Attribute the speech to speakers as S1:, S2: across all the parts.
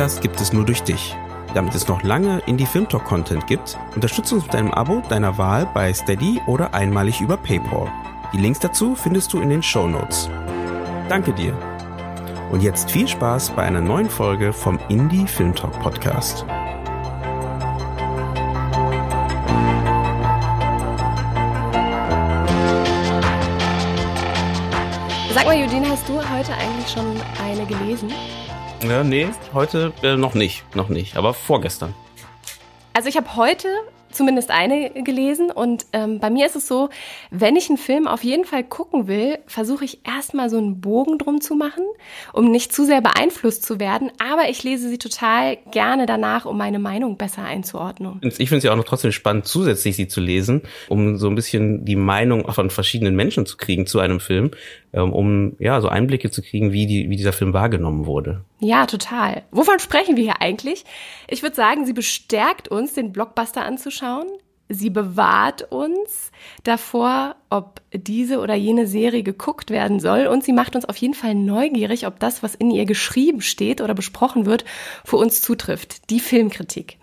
S1: Podcast gibt es nur durch dich. Damit es noch lange Indie Film Talk Content gibt, unterstütze uns mit deinem Abo deiner Wahl bei Steady oder einmalig über PayPal. Die Links dazu findest du in den Show Notes. Danke dir. Und jetzt viel Spaß bei einer neuen Folge vom Indie Film Talk Podcast.
S2: Sag mal, Judin, hast du heute eigentlich schon eine gelesen?
S1: Ja, nee, heute äh, noch nicht, noch nicht, aber vorgestern.
S2: Also ich habe heute zumindest eine gelesen. Und ähm, bei mir ist es so, wenn ich einen Film auf jeden Fall gucken will, versuche ich erstmal so einen Bogen drum zu machen, um nicht zu sehr beeinflusst zu werden. Aber ich lese sie total gerne danach, um meine Meinung besser einzuordnen.
S1: Ich finde es ja auch noch trotzdem spannend, zusätzlich sie zu lesen, um so ein bisschen die Meinung von verschiedenen Menschen zu kriegen zu einem Film, um ja so Einblicke zu kriegen, wie, die, wie dieser Film wahrgenommen wurde.
S2: Ja, total. Wovon sprechen wir hier eigentlich? Ich würde sagen, sie bestärkt uns, den Blockbuster anzuschauen. Sie bewahrt uns davor, ob diese oder jene Serie geguckt werden soll. Und sie macht uns auf jeden Fall neugierig, ob das, was in ihr geschrieben steht oder besprochen wird, für uns zutrifft. Die Filmkritik.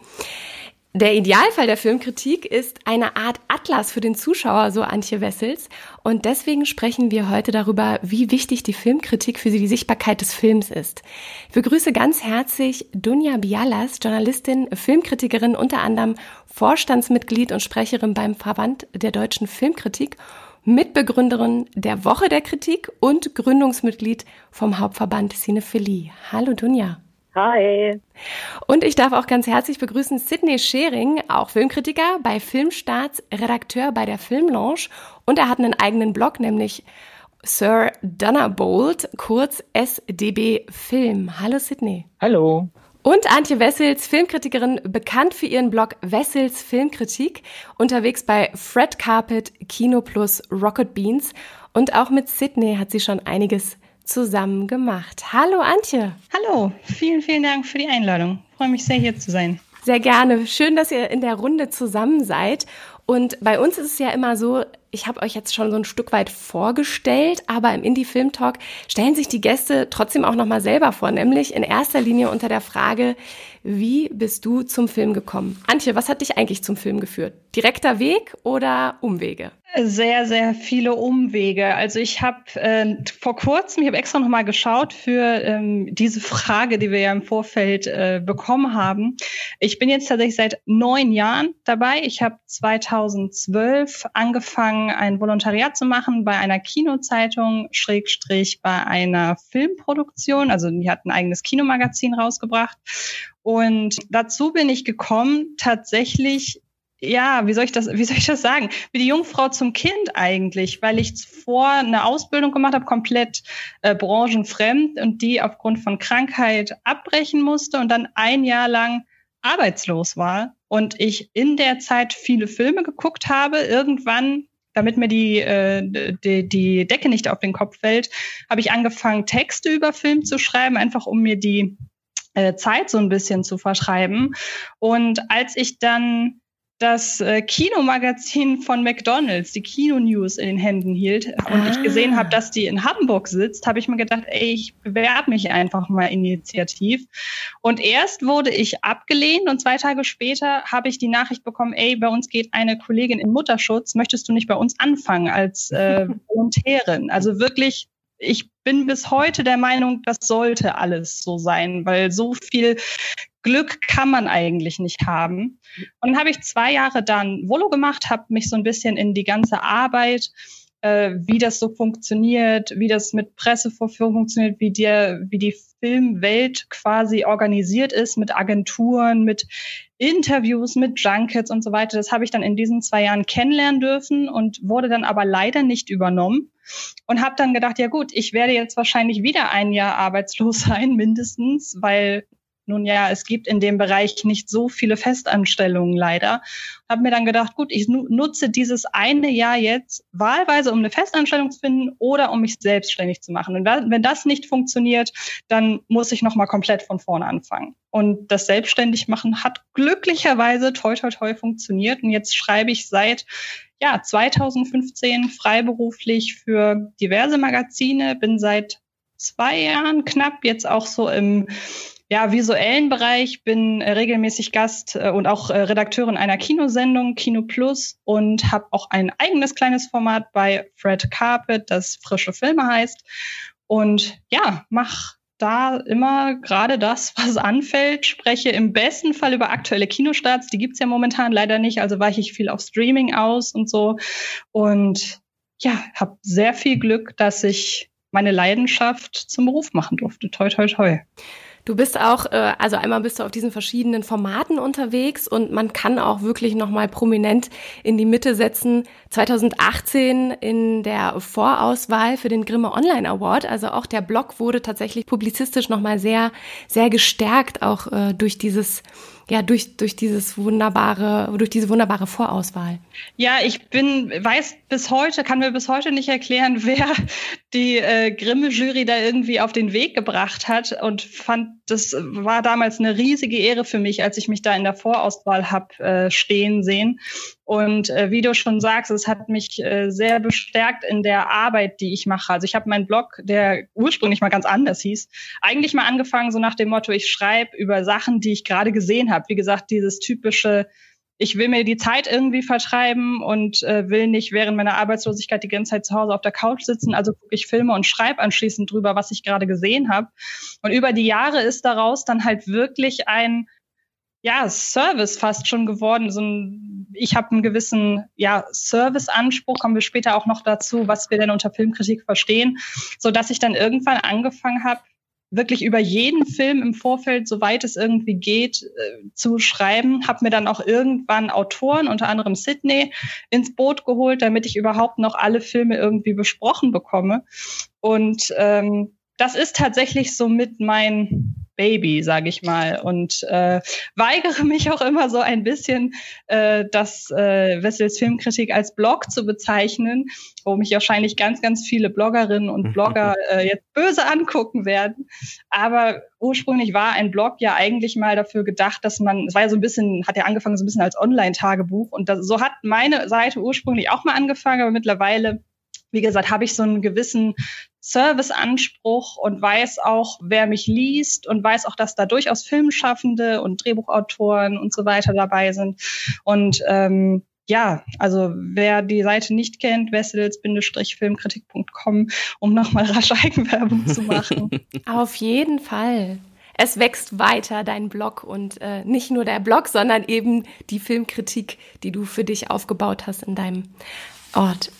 S2: Der Idealfall der Filmkritik ist eine Art Atlas für den Zuschauer, so Antje Wessels. Und deswegen sprechen wir heute darüber, wie wichtig die Filmkritik für die Sichtbarkeit des Films ist. Ich begrüße ganz herzlich Dunja Bialas, Journalistin, Filmkritikerin, unter anderem Vorstandsmitglied und Sprecherin beim Verband der deutschen Filmkritik, Mitbegründerin der Woche der Kritik und Gründungsmitglied vom Hauptverband Cinephilie. Hallo Dunja.
S3: Hi.
S2: Und ich darf auch ganz herzlich begrüßen Sidney Schering, auch Filmkritiker bei Filmstarts, Redakteur bei der Filmlounge und er hat einen eigenen Blog, nämlich Sir Dunnerbolt, kurz SDB Film. Hallo Sidney.
S4: Hallo.
S2: Und Antje Wessels, Filmkritikerin, bekannt für ihren Blog Wessels Filmkritik, unterwegs bei Fred Carpet, Kino Plus, Rocket Beans. Und auch mit Sidney hat sie schon einiges zusammen gemacht. Hallo Antje.
S3: Hallo, vielen, vielen Dank für die Einladung. Ich freue mich sehr, hier zu sein.
S2: Sehr gerne. Schön, dass ihr in der Runde zusammen seid. Und bei uns ist es ja immer so, ich habe euch jetzt schon so ein Stück weit vorgestellt, aber im Indie Film Talk stellen sich die Gäste trotzdem auch noch mal selber vor, nämlich in erster Linie unter der Frage, wie bist du zum Film gekommen? Antje, was hat dich eigentlich zum Film geführt? Direkter Weg oder Umwege?
S3: Sehr, sehr viele Umwege. Also ich habe äh, vor kurzem, ich habe extra noch mal geschaut für ähm, diese Frage, die wir ja im Vorfeld äh, bekommen haben. Ich bin jetzt tatsächlich seit neun Jahren dabei. Ich habe 2012 angefangen, ein Volontariat zu machen bei einer Kinozeitung, Schrägstrich bei einer Filmproduktion. Also die hat ein eigenes Kinomagazin rausgebracht. Und dazu bin ich gekommen, tatsächlich ja, wie soll ich das, wie soll ich das sagen? Wie die Jungfrau zum Kind eigentlich, weil ich zuvor eine Ausbildung gemacht habe, komplett äh, branchenfremd und die aufgrund von Krankheit abbrechen musste und dann ein Jahr lang arbeitslos war und ich in der Zeit viele Filme geguckt habe. Irgendwann, damit mir die, äh, die, die Decke nicht auf den Kopf fällt, habe ich angefangen, Texte über Film zu schreiben, einfach um mir die äh, Zeit so ein bisschen zu verschreiben. Und als ich dann das äh, Kinomagazin von McDonald's, die Kino News, in den Händen hielt und ah. ich gesehen habe, dass die in Hamburg sitzt, habe ich mir gedacht, ey, ich bewerbe mich einfach mal initiativ. Und erst wurde ich abgelehnt und zwei Tage später habe ich die Nachricht bekommen, ey, bei uns geht eine Kollegin in Mutterschutz, möchtest du nicht bei uns anfangen als äh, Volontärin? Also wirklich ich bin bis heute der Meinung, das sollte alles so sein, weil so viel Glück kann man eigentlich nicht haben. Und dann habe ich zwei Jahre dann Volo gemacht, habe mich so ein bisschen in die ganze Arbeit, äh, wie das so funktioniert, wie das mit Pressevorführung funktioniert, wie, der, wie die Filmwelt quasi organisiert ist mit Agenturen, mit Interviews, mit Junkets und so weiter. Das habe ich dann in diesen zwei Jahren kennenlernen dürfen und wurde dann aber leider nicht übernommen und habe dann gedacht, ja gut, ich werde jetzt wahrscheinlich wieder ein Jahr arbeitslos sein, mindestens, weil nun ja, es gibt in dem Bereich nicht so viele Festanstellungen leider. Habe mir dann gedacht, gut, ich nutze dieses eine Jahr jetzt wahlweise, um eine Festanstellung zu finden oder um mich selbstständig zu machen. Und wenn das nicht funktioniert, dann muss ich nochmal komplett von vorne anfangen. Und das selbstständig machen hat glücklicherweise toi toi toi funktioniert. Und jetzt schreibe ich seit ja, 2015 freiberuflich für diverse Magazine, bin seit zwei Jahren knapp jetzt auch so im ja, visuellen Bereich, bin äh, regelmäßig Gast äh, und auch äh, Redakteurin einer Kinosendung, Kino Plus, und habe auch ein eigenes kleines Format bei Fred Carpet, das frische Filme heißt. Und ja, mach da immer gerade das, was anfällt, spreche im besten Fall über aktuelle Kinostarts. Die gibt's ja momentan leider nicht, also weiche ich viel auf Streaming aus und so. Und ja, habe sehr viel Glück, dass ich meine Leidenschaft zum Beruf machen durfte. Toi, toi, toi.
S2: Du bist auch, äh, also einmal bist du auf diesen verschiedenen Formaten unterwegs und man kann auch wirklich nochmal prominent in die Mitte setzen. 2018 in der Vorauswahl für den Grimme Online Award. Also auch der Blog wurde tatsächlich publizistisch nochmal sehr, sehr gestärkt, auch äh, durch dieses ja, durch, durch dieses wunderbare, durch diese wunderbare Vorauswahl.
S3: Ja, ich bin, weiß bis heute, kann mir bis heute nicht erklären, wer die äh, Grimme-Jury da irgendwie auf den Weg gebracht hat und fand, das war damals eine riesige Ehre für mich, als ich mich da in der Vorauswahl hab äh, stehen sehen. Und äh, wie du schon sagst, es hat mich äh, sehr bestärkt in der Arbeit, die ich mache. Also ich habe meinen Blog, der ursprünglich mal ganz anders hieß, eigentlich mal angefangen so nach dem Motto, ich schreibe über Sachen, die ich gerade gesehen habe. Wie gesagt, dieses typische, ich will mir die Zeit irgendwie vertreiben und äh, will nicht während meiner Arbeitslosigkeit die ganze Zeit zu Hause auf der Couch sitzen. Also gucke ich Filme und schreibe anschließend drüber, was ich gerade gesehen habe. Und über die Jahre ist daraus dann halt wirklich ein ja, Service fast schon geworden. So ein, ich habe einen gewissen ja, Serviceanspruch, kommen wir später auch noch dazu, was wir denn unter Filmkritik verstehen, so dass ich dann irgendwann angefangen habe, wirklich über jeden Film im Vorfeld, soweit es irgendwie geht, äh, zu schreiben. Habe mir dann auch irgendwann Autoren, unter anderem Sydney, ins Boot geholt, damit ich überhaupt noch alle Filme irgendwie besprochen bekomme. Und ähm, das ist tatsächlich so mit mein Baby, sage ich mal, und äh, weigere mich auch immer so ein bisschen, äh, das äh, Wessels Filmkritik als Blog zu bezeichnen, wo mich wahrscheinlich ganz, ganz viele Bloggerinnen und Blogger äh, jetzt böse angucken werden. Aber ursprünglich war ein Blog ja eigentlich mal dafür gedacht, dass man, es war ja so ein bisschen, hat ja angefangen so ein bisschen als Online-Tagebuch. Und das, so hat meine Seite ursprünglich auch mal angefangen, aber mittlerweile wie gesagt, habe ich so einen gewissen Serviceanspruch und weiß auch, wer mich liest und weiß auch, dass da durchaus Filmschaffende und Drehbuchautoren und so weiter dabei sind. Und ähm, ja, also wer die Seite nicht kennt, wessels-filmkritik.com, um nochmal rasch Eigenwerbung zu machen.
S2: Auf jeden Fall. Es wächst weiter, dein Blog und äh, nicht nur der Blog, sondern eben die Filmkritik, die du für dich aufgebaut hast in deinem Ort.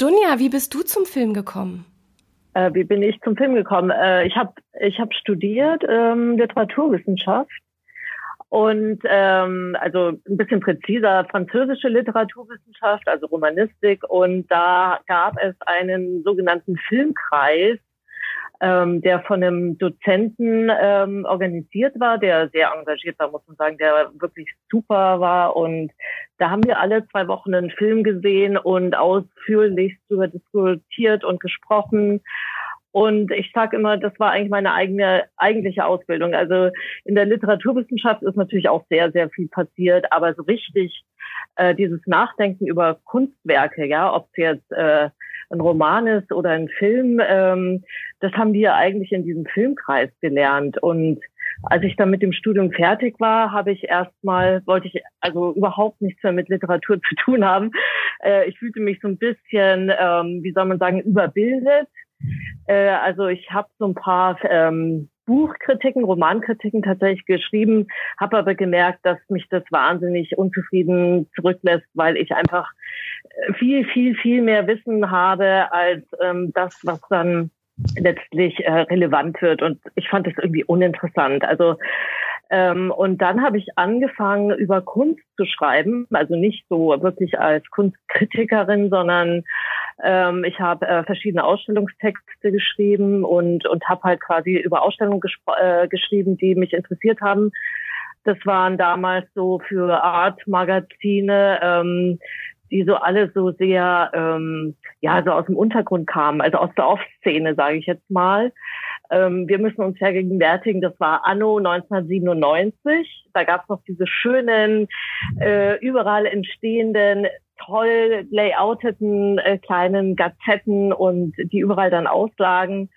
S2: Dunja, wie bist du zum Film gekommen?
S4: Äh, wie bin ich zum Film gekommen? Äh, ich habe ich hab studiert ähm, Literaturwissenschaft und ähm, also ein bisschen präziser französische Literaturwissenschaft, also Romanistik. Und da gab es einen sogenannten Filmkreis, ähm, der von einem Dozenten ähm, organisiert war, der sehr engagiert war, muss man sagen, der wirklich super war. Und da haben wir alle zwei Wochen einen Film gesehen und ausführlich darüber diskutiert und gesprochen. Und ich sage immer, das war eigentlich meine eigene eigentliche Ausbildung. Also in der Literaturwissenschaft ist natürlich auch sehr, sehr viel passiert, aber so richtig äh, dieses Nachdenken über Kunstwerke, ja, ob es jetzt äh, ein Roman ist oder ein Film, ähm, das haben wir eigentlich in diesem Filmkreis gelernt. Und als ich dann mit dem Studium fertig war, habe ich erstmal, wollte ich also überhaupt nichts mehr mit Literatur zu tun haben. Äh, ich fühlte mich so ein bisschen, ähm, wie soll man sagen, überbildet. Äh, also ich habe so ein paar ähm, Buchkritiken, Romankritiken tatsächlich geschrieben, habe aber gemerkt, dass mich das wahnsinnig unzufrieden zurücklässt, weil ich einfach äh, viel, viel, viel mehr Wissen habe als ähm, das, was dann letztlich äh, relevant wird. Und ich fand das irgendwie uninteressant. Also ähm, und dann habe ich angefangen, über Kunst zu schreiben, also nicht so wirklich als Kunstkritikerin, sondern Ähm, ich habe äh, verschiedene Ausstellungstexte geschrieben und, und habe halt quasi über Ausstellungen äh, geschrieben, die mich interessiert haben. Das waren damals so für Art-Magazine, ähm, die so alle so sehr, ähm, ja, so aus dem Untergrund kamen, also aus der Off-Szene, sage ich jetzt mal. Ähm, wir müssen uns vergegenwärtigen, das war Anno 1997. Da gab es noch diese schönen, äh, überall entstehenden, toll layouteten äh, kleinen Gazetten und die überall dann auslagen.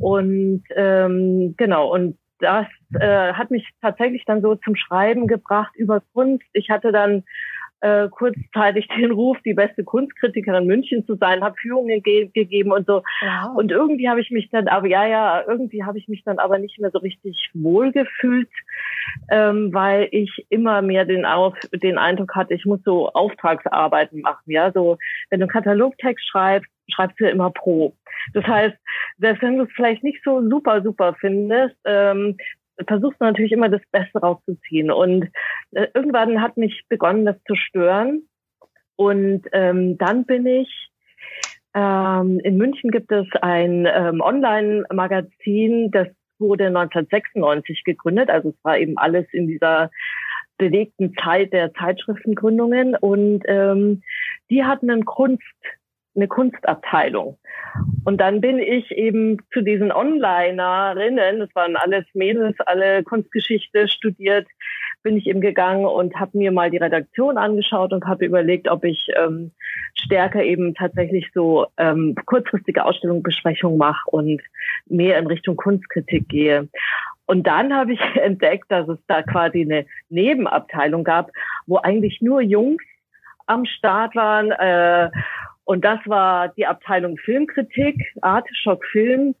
S4: Und ähm, genau, und das äh, hat mich tatsächlich dann so zum Schreiben gebracht über Kunst. Ich hatte dann äh, kurzzeitig den Ruf, die beste Kunstkritikerin München zu sein, habe Führungen ge gegeben und so. Wow. Und irgendwie habe ich mich dann, aber ja, ja, irgendwie habe ich mich dann aber nicht mehr so richtig wohlgefühlt, ähm, weil ich immer mehr den, auf, den Eindruck hatte, ich muss so Auftragsarbeiten machen. Ja, so wenn du einen Katalogtext schreibst, schreibst du ja immer pro. Das heißt, selbst wenn du es vielleicht nicht so super, super findest, ähm, versuchst du natürlich immer das Beste rauszuziehen. Und äh, irgendwann hat mich begonnen, das zu stören. Und ähm, dann bin ich, ähm, in München gibt es ein ähm, Online-Magazin, das wurde 1996 gegründet. Also es war eben alles in dieser bewegten Zeit der Zeitschriftengründungen. Und ähm, die hatten einen Kunst eine Kunstabteilung. Und dann bin ich eben zu diesen Onlinerinnen, das waren alles Mädels, alle Kunstgeschichte studiert, bin ich eben gegangen und habe mir mal die Redaktion angeschaut und habe überlegt, ob ich ähm, stärker eben tatsächlich so ähm, kurzfristige Ausstellungsbesprechungen mache und mehr in Richtung Kunstkritik gehe. Und dann habe ich entdeckt, dass es da quasi eine Nebenabteilung gab, wo eigentlich nur Jungs am Start waren. Äh, und das war die Abteilung Filmkritik, Arteschock Film.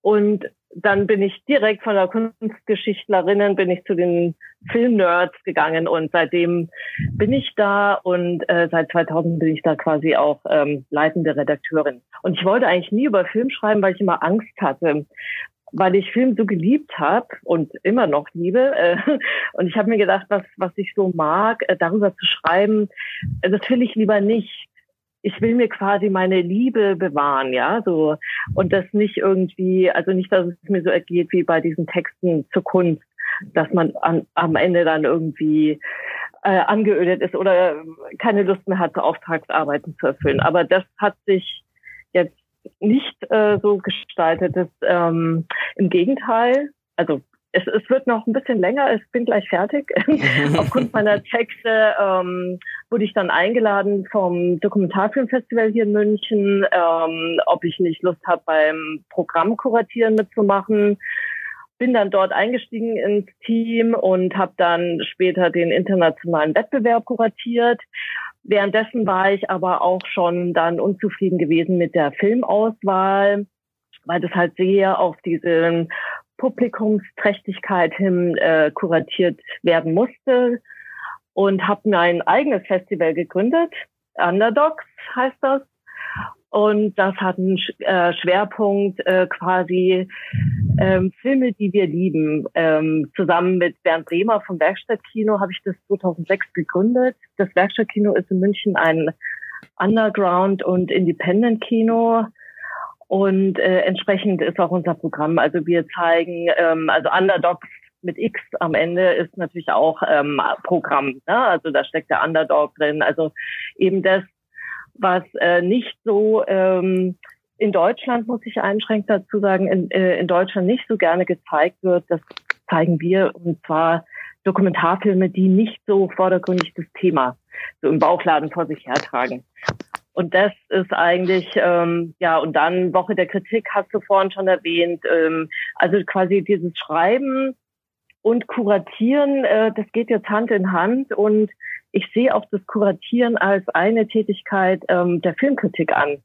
S4: Und dann bin ich direkt von der Kunstgeschichtlerinnen bin ich zu den Filmnerds gegangen und seitdem bin ich da und äh, seit 2000 bin ich da quasi auch ähm, leitende Redakteurin. Und ich wollte eigentlich nie über Film schreiben, weil ich immer Angst hatte, weil ich Film so geliebt habe und immer noch liebe. Äh, und ich habe mir gedacht, was, was ich so mag, äh, darüber zu schreiben, äh, das will ich lieber nicht ich will mir quasi meine Liebe bewahren, ja, so und das nicht irgendwie, also nicht, dass es mir so ergeht wie bei diesen Texten zur Kunst, dass man an, am Ende dann irgendwie äh, angeödet ist oder keine Lust mehr hat, Auftragsarbeiten zu erfüllen. Aber das hat sich jetzt nicht äh, so gestaltet. Das, ähm, Im Gegenteil, also es, es wird noch ein bisschen länger, ich bin gleich fertig. Aufgrund meiner Texte ähm, wurde ich dann eingeladen vom Dokumentarfilmfestival hier in München, ähm, ob ich nicht Lust habe, beim Programm kuratieren mitzumachen. Bin dann dort eingestiegen ins Team und habe dann später den internationalen Wettbewerb kuratiert. Währenddessen war ich aber auch schon dann unzufrieden gewesen mit der Filmauswahl weil das halt sehr auf diesen Publikumsträchtigkeit hin äh, kuratiert werden musste und habe mir ein eigenes Festival gegründet. Underdogs heißt das. Und das hat einen äh, Schwerpunkt äh, quasi ähm, Filme, die wir lieben. Ähm, zusammen mit Bernd Bremer vom Werkstattkino habe ich das 2006 gegründet. Das Werkstattkino ist in München ein Underground- und Independent-Kino und äh, entsprechend ist auch unser Programm. Also wir zeigen, ähm, also Underdogs mit X am Ende ist natürlich auch ähm, Programm. Ne? Also da steckt der Underdog drin. Also eben das, was äh, nicht so ähm, in Deutschland, muss ich einschränkend dazu sagen, in, äh, in Deutschland nicht so gerne gezeigt wird, das zeigen wir und zwar Dokumentarfilme, die nicht so vordergründig das Thema so im Bauchladen vor sich hertragen. Und das ist eigentlich, ähm, ja, und dann Woche der Kritik hast du vorhin schon erwähnt. Ähm, also quasi dieses Schreiben und Kuratieren, äh, das geht jetzt Hand in Hand. Und ich sehe auch das Kuratieren als eine Tätigkeit ähm, der Filmkritik an.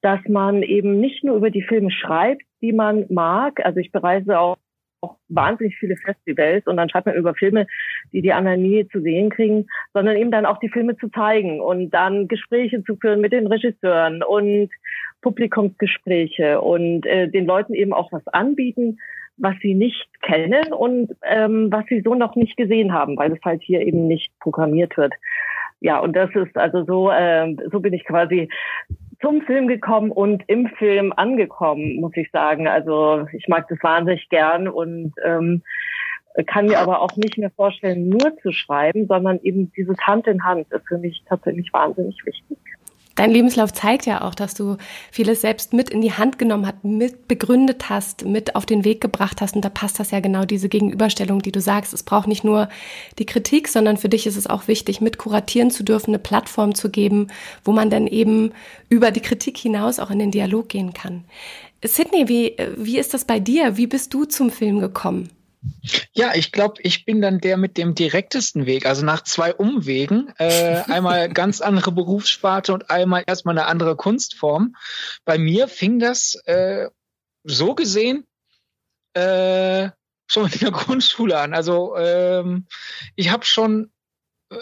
S4: Dass man eben nicht nur über die Filme schreibt, die man mag. Also ich bereise auch auch wahnsinnig viele Festivals und dann schreibt man über Filme, die die anderen nie zu sehen kriegen, sondern eben dann auch die Filme zu zeigen und dann Gespräche zu führen mit den Regisseuren und Publikumsgespräche und äh, den Leuten eben auch was anbieten, was sie nicht kennen und ähm, was sie so noch nicht gesehen haben, weil es halt hier eben nicht programmiert wird. Ja, und das ist also so, äh, so bin ich quasi zum Film gekommen und im Film angekommen, muss ich sagen. Also ich mag das wahnsinnig gern und ähm, kann mir aber auch nicht mehr vorstellen, nur zu schreiben, sondern eben dieses Hand in Hand ist für mich tatsächlich wahnsinnig wichtig.
S2: Dein Lebenslauf zeigt ja auch, dass du vieles selbst mit in die Hand genommen hast, mit begründet hast, mit auf den Weg gebracht hast. Und da passt das ja genau diese Gegenüberstellung, die du sagst. Es braucht nicht nur die Kritik, sondern für dich ist es auch wichtig, mit kuratieren zu dürfen, eine Plattform zu geben, wo man dann eben über die Kritik hinaus auch in den Dialog gehen kann. Sydney, wie, wie ist das bei dir? Wie bist du zum Film gekommen?
S5: Ja, ich glaube, ich bin dann der mit dem direktesten Weg. Also nach zwei Umwegen, äh, einmal ganz andere Berufssparte und einmal erstmal eine andere Kunstform. Bei mir fing das äh, so gesehen äh, schon in der Grundschule an. Also ähm, ich habe schon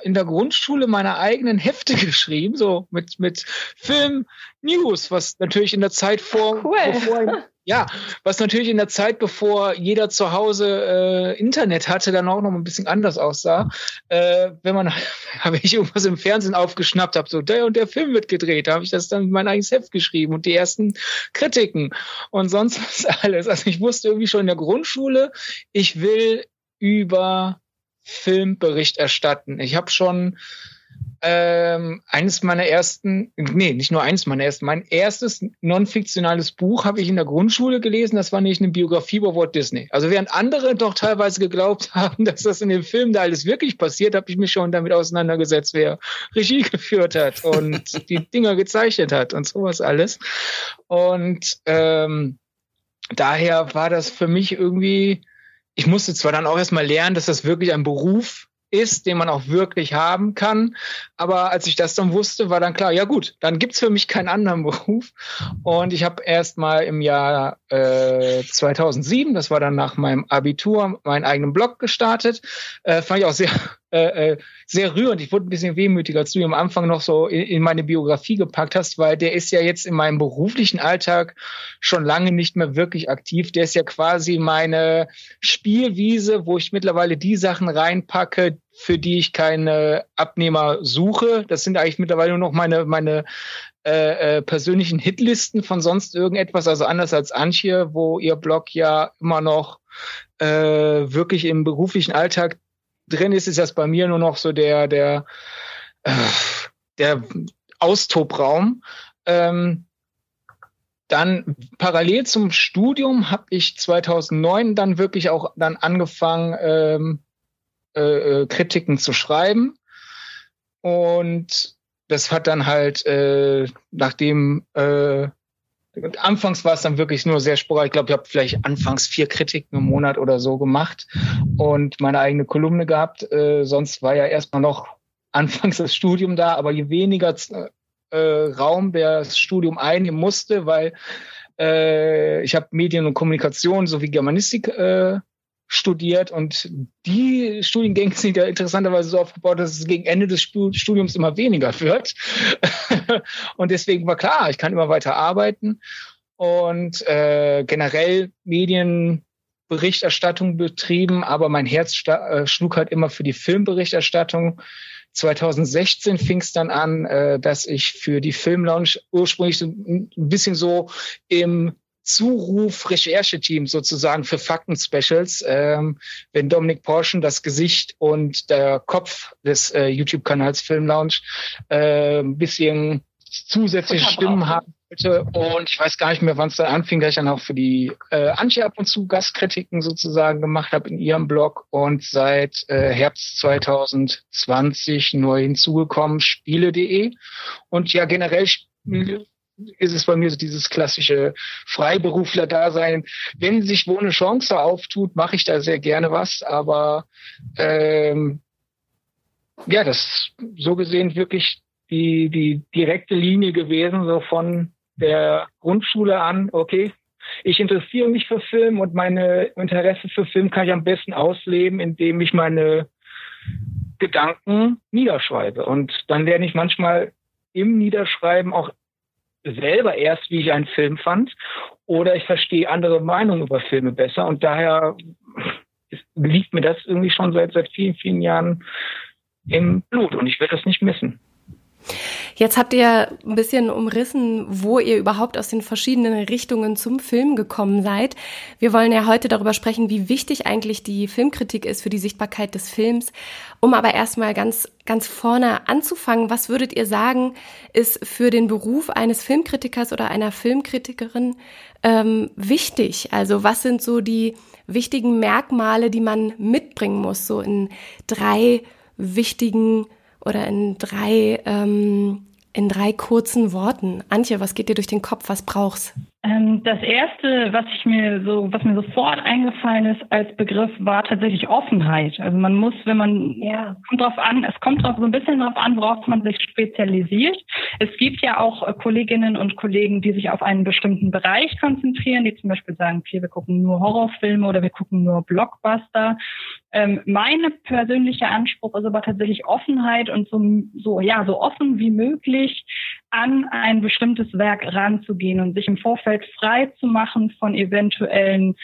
S5: in der Grundschule meine eigenen Hefte geschrieben, so mit, mit Film News, was natürlich in der Zeit vor, cool. bevor, ja, was natürlich in der Zeit, bevor jeder zu Hause äh, Internet hatte, dann auch noch ein bisschen anders aussah. Äh, wenn man, habe ich irgendwas im Fernsehen aufgeschnappt, habe so der und der Film wird gedreht, habe ich das dann in mein eigenes Heft geschrieben und die ersten Kritiken und sonst was alles. Also ich wusste irgendwie schon in der Grundschule, ich will über Filmbericht erstatten. Ich habe schon ähm, eines meiner ersten, nee, nicht nur eines meiner ersten, mein erstes non-fiktionales Buch habe ich in der Grundschule gelesen. Das war nicht eine Biografie über Walt Disney. Also während andere doch teilweise geglaubt haben, dass das in dem Film da alles wirklich passiert, habe ich mich schon damit auseinandergesetzt, wer Regie geführt hat und die Dinger gezeichnet hat und sowas alles. Und ähm, daher war das für mich irgendwie ich musste zwar dann auch erstmal lernen, dass das wirklich ein Beruf ist, den man auch wirklich haben kann. Aber als ich das dann wusste, war dann klar, ja gut, dann gibt's für mich keinen anderen Beruf. Und ich habe erst mal im Jahr äh, 2007, das war dann nach meinem Abitur, meinen eigenen Blog gestartet. Äh, fand ich auch sehr äh, äh, sehr rührend. Ich wurde ein bisschen wehmütiger, als du am Anfang noch so in, in, meine Biografie gepackt hast, weil der ist ja jetzt in meinem beruflichen Alltag schon lange nicht mehr wirklich aktiv. Der ist ja quasi meine Spielwiese, wo ich mittlerweile die Sachen reinpacke, für die ich keine Abnehmer suche. Das sind eigentlich mittlerweile nur noch meine, meine äh, äh, persönlichen Hitlisten von sonst irgendetwas, also anders als Antje, wo ihr Blog ja immer noch äh, wirklich im beruflichen Alltag drin ist, ist das bei mir nur noch so der, der, äh, der Austobraum. Ähm, dann parallel zum Studium habe ich 2009 dann wirklich auch dann angefangen, ähm, äh, äh, Kritiken zu schreiben. Und das hat dann halt, äh, nachdem äh, anfangs war es dann wirklich nur sehr sporadisch. Ich glaube, ich habe vielleicht anfangs vier Kritiken im Monat oder so gemacht und meine eigene Kolumne gehabt. Äh, sonst war ja erstmal noch anfangs das Studium da, aber je weniger äh, Raum das Studium einnehmen musste, weil äh, ich habe Medien und Kommunikation sowie Germanistik äh, studiert und die Studiengänge sind ja interessanterweise so aufgebaut, dass es gegen Ende des Studiums immer weniger wird. und deswegen war klar, ich kann immer weiter arbeiten und äh, generell Medienberichterstattung betrieben, aber mein Herz äh, schlug halt immer für die Filmberichterstattung. 2016 fing es dann an, äh, dass ich für die Filmlaunch ursprünglich so ein bisschen so im Zuruf Rechercheteam sozusagen für Fakten-Specials, ähm, wenn Dominik Porschen das Gesicht und der Kopf des äh, YouTube-Kanals Film Lounge äh, ein bisschen zusätzliche Stimmen haben wollte. Und ich weiß gar nicht mehr, wann es dann anfing, dass ich dann auch für die äh, Antje ab und zu Gastkritiken sozusagen gemacht habe in ihrem Blog. Und seit äh, Herbst 2020 neu hinzugekommen, spiele.de. Und ja, generell ist es bei mir so dieses klassische Freiberufler-Dasein. Wenn sich wo eine Chance auftut, mache ich da sehr gerne was, aber ähm, ja, das so gesehen wirklich die, die direkte Linie gewesen, so von der Grundschule an, okay, ich interessiere mich für Film und meine Interesse für Film kann ich am besten ausleben, indem ich meine Gedanken niederschreibe. Und dann lerne ich manchmal im Niederschreiben auch selber erst, wie ich einen Film fand, oder ich verstehe andere Meinungen über Filme besser und daher liegt mir das irgendwie schon seit, seit vielen, vielen Jahren im Blut und ich will das nicht missen.
S2: Jetzt habt ihr ein bisschen umrissen, wo ihr überhaupt aus den verschiedenen Richtungen zum Film gekommen seid. Wir wollen ja heute darüber sprechen, wie wichtig eigentlich die Filmkritik ist für die Sichtbarkeit des Films. Um aber erstmal ganz, ganz vorne anzufangen, was würdet ihr sagen, ist für den Beruf eines Filmkritikers oder einer Filmkritikerin ähm, wichtig? Also was sind so die wichtigen Merkmale, die man mitbringen muss, so in drei wichtigen oder in drei, ähm, in drei kurzen Worten. Antje, was geht dir durch den Kopf? Was brauchst?
S3: Ähm, das erste, was ich mir so, was mir sofort eingefallen ist als Begriff, war tatsächlich Offenheit. Also man muss, wenn man, ja, kommt drauf an, es kommt drauf so ein bisschen drauf an, worauf man sich spezialisiert. Es gibt ja auch äh, Kolleginnen und Kollegen, die sich auf einen bestimmten Bereich konzentrieren, die zum Beispiel sagen, okay, wir gucken nur Horrorfilme oder wir gucken nur Blockbuster. Ähm, meine persönliche Anspruch ist aber tatsächlich Offenheit und so, so, ja, so offen wie möglich an ein bestimmtes Werk ranzugehen und sich im Vorfeld frei zu machen von eventuellen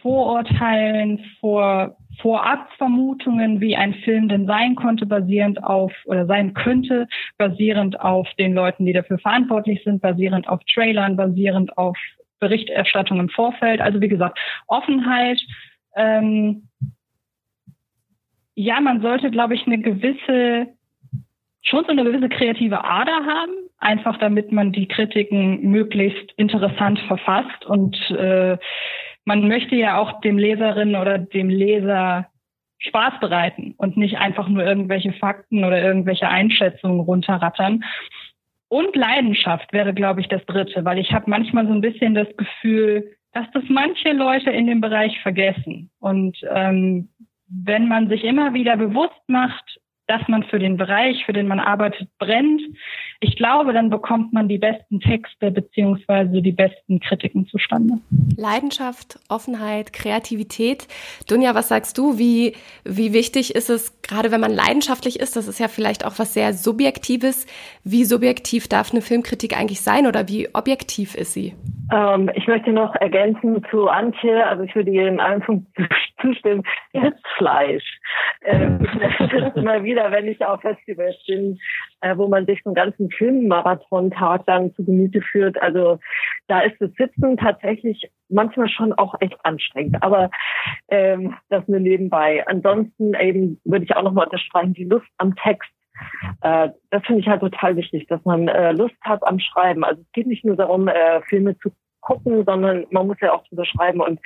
S3: Vorurteilen, vor Vorabvermutungen, wie ein Film denn sein konnte, basierend auf oder sein könnte, basierend auf den Leuten, die dafür verantwortlich sind, basierend auf Trailern, basierend auf Berichterstattung im Vorfeld. Also wie gesagt, Offenheit. Ähm, ja, man sollte, glaube ich, eine gewisse schon so eine gewisse kreative Ader haben, einfach damit man die Kritiken möglichst interessant verfasst und äh, man möchte ja auch dem Leserin oder dem Leser Spaß bereiten und nicht einfach nur irgendwelche Fakten oder irgendwelche Einschätzungen runterrattern. Und Leidenschaft wäre, glaube ich, das Dritte, weil ich habe manchmal so ein bisschen das Gefühl, dass das manche Leute in dem Bereich vergessen. Und ähm, wenn man sich immer wieder bewusst macht, dass man für den Bereich, für den man arbeitet, brennt. Ich glaube, dann bekommt man die besten Texte beziehungsweise die besten Kritiken zustande.
S2: Leidenschaft, Offenheit, Kreativität. Dunja, was sagst du? Wie, wie wichtig ist es, gerade wenn man leidenschaftlich ist, das ist ja vielleicht auch was sehr Subjektives. Wie subjektiv darf eine Filmkritik eigentlich sein oder wie objektiv ist sie?
S4: Ähm, ich möchte noch ergänzen zu Antje, also ich würde ihr in allen Punkten zustimmen, Fleisch. Ähm, immer wieder, wenn ich auf Festivals bin, äh, wo man sich so einen ganzen Filmmarathon-Tag dann zu Gemüte führt. Also da ist das Sitzen tatsächlich manchmal schon auch echt anstrengend. Aber ähm, das nur nebenbei. Ansonsten eben würde ich auch nochmal unterstreichen, die Lust am Text. Äh, das finde ich halt total wichtig, dass man äh, Lust hat am Schreiben. Also es geht nicht nur darum, äh, Filme zu gucken, sondern man muss ja auch drüber schreiben. Und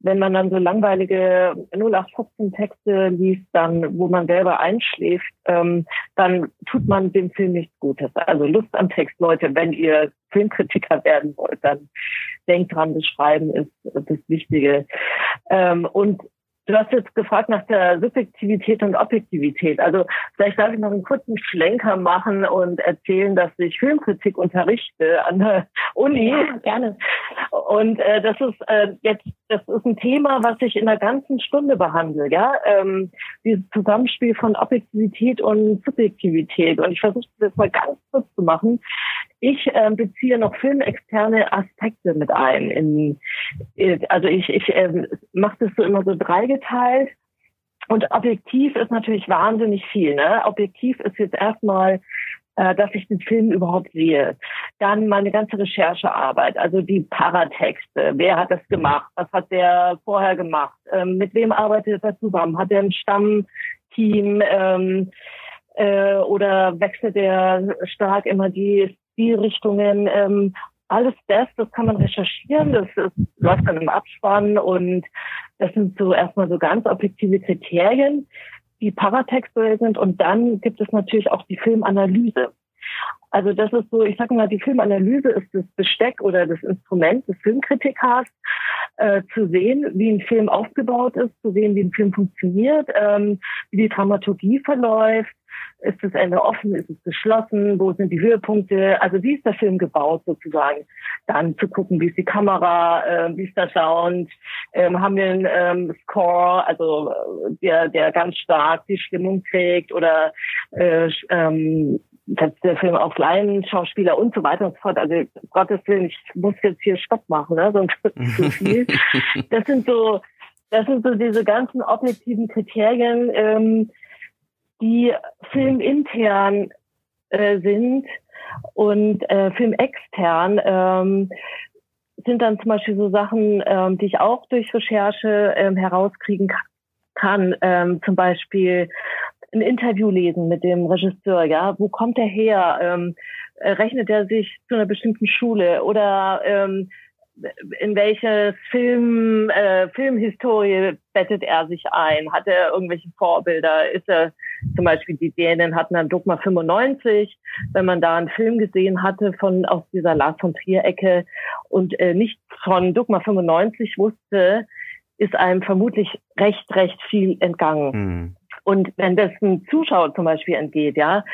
S4: wenn man dann so langweilige 0815 Texte liest, dann, wo man selber einschläft, ähm, dann tut man dem Film nichts Gutes. Also Lust am Text, Leute, wenn ihr Filmkritiker werden wollt, dann denkt dran, das Schreiben ist das Wichtige. Ähm, und Du hast jetzt gefragt nach der Subjektivität und Objektivität. Also vielleicht darf ich noch einen kurzen Schlenker machen und erzählen, dass ich Filmkritik unterrichte an der Uni.
S2: Ja, gerne.
S4: Und äh, das ist äh, jetzt das ist ein Thema, was ich in der ganzen Stunde behandle, ja, ähm, dieses Zusammenspiel von Objektivität und Subjektivität. Und ich versuche das mal ganz kurz zu machen. Ich äh, beziehe noch filmexterne Aspekte mit ein. In, äh, also ich, ich äh, mache das so immer so dreigeteilt. Und objektiv ist natürlich wahnsinnig viel. Ne? Objektiv ist jetzt erstmal äh, dass ich den Film überhaupt sehe. Dann meine ganze Recherchearbeit, also die Paratexte. Wer hat das gemacht? Was hat der vorher gemacht? Ähm, mit wem arbeitet er zusammen? Hat er ein Stammteam? Ähm, äh, oder wechselt er stark immer die Stilrichtungen? Ähm, alles das, das kann man recherchieren, das, das läuft dann im Abspann und das sind so erstmal so ganz objektive Kriterien die paratextuell sind. Und dann gibt es natürlich auch die Filmanalyse. Also das ist so, ich sage mal, die Filmanalyse ist das Besteck oder das Instrument des Filmkritikers, äh, zu sehen, wie ein Film aufgebaut ist, zu sehen, wie ein Film funktioniert, ähm, wie die Dramaturgie verläuft, ist das Ende offen? Ist es geschlossen? Wo sind die Höhepunkte? Also wie ist der Film gebaut sozusagen? Dann zu gucken, wie ist die Kamera, äh, wie ist der Sound? Ähm, haben wir einen ähm, Score, also äh, der, der ganz stark die Stimmung trägt oder äh, ähm, der Film auf Schauspieler und so weiter und so fort. Also Gottes Willen, ich muss jetzt hier Stopp machen, ne? sonst wird zu viel. Das sind so, das sind so diese ganzen objektiven Kriterien, ähm, die filmintern äh, sind und äh, filmextern ähm, sind dann zum Beispiel so Sachen, ähm, die ich auch durch Recherche ähm, herauskriegen kann. Ähm, zum Beispiel ein Interview lesen mit dem Regisseur, ja, wo kommt er her? Ähm, rechnet er sich zu einer bestimmten Schule oder ähm, in welche Film, äh, Filmhistorie bettet er sich ein? Hat er irgendwelche Vorbilder? Ist er zum Beispiel die Dänen hatten dann Dogma 95, wenn man da einen Film gesehen hatte von aus dieser Lars von Trier Ecke und äh, nicht von Dogma 95 wusste, ist einem vermutlich recht, recht viel entgangen. Mhm. Und wenn das ein Zuschauer zum Beispiel entgeht, ja,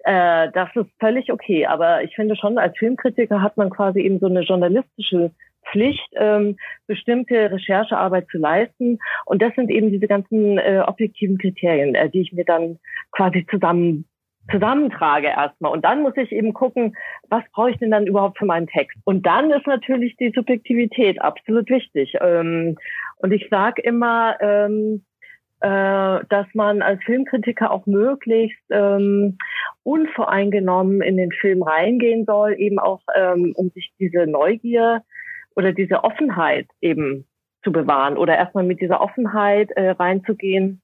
S4: äh, das ist völlig okay. Aber ich finde schon, als Filmkritiker hat man quasi eben so eine journalistische Pflicht, ähm, bestimmte Recherchearbeit zu leisten. Und das sind eben diese ganzen äh, objektiven Kriterien, äh, die ich mir dann quasi zusammen zusammentrage erstmal. Und dann muss ich eben gucken, was brauche ich denn dann überhaupt für meinen Text? Und dann ist natürlich die Subjektivität absolut wichtig. Ähm, und ich sage immer, ähm, äh, dass man als Filmkritiker auch möglichst ähm, unvoreingenommen in den Film reingehen soll, eben auch ähm, um sich diese Neugier oder diese Offenheit eben zu bewahren oder erstmal mit dieser Offenheit äh, reinzugehen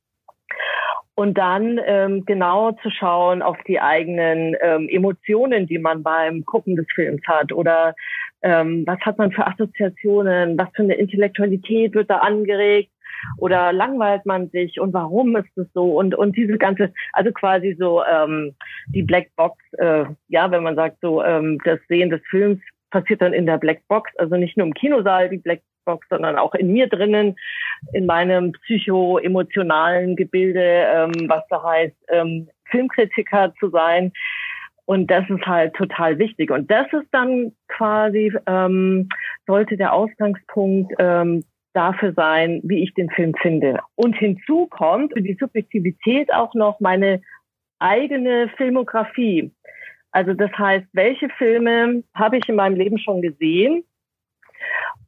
S4: und dann ähm, genau zu schauen auf die eigenen ähm, Emotionen, die man beim Gucken des Films hat oder ähm, was hat man für Assoziationen, was für eine Intellektualität wird da angeregt oder langweilt man sich und warum ist es so und und diese ganze also quasi so ähm, die Blackbox äh, ja wenn man sagt so ähm, das Sehen des Films passiert dann in der Blackbox, also nicht nur im Kinosaal die Blackbox, sondern auch in mir drinnen, in meinem psycho-emotionalen Gebilde, ähm, was da heißt, ähm, Filmkritiker zu sein. Und das ist halt total wichtig. Und das ist dann quasi, ähm, sollte der Ausgangspunkt ähm, dafür sein, wie ich den Film finde. Und hinzu kommt die Subjektivität auch noch meine eigene Filmografie. Also das heißt, welche Filme habe ich in meinem Leben schon gesehen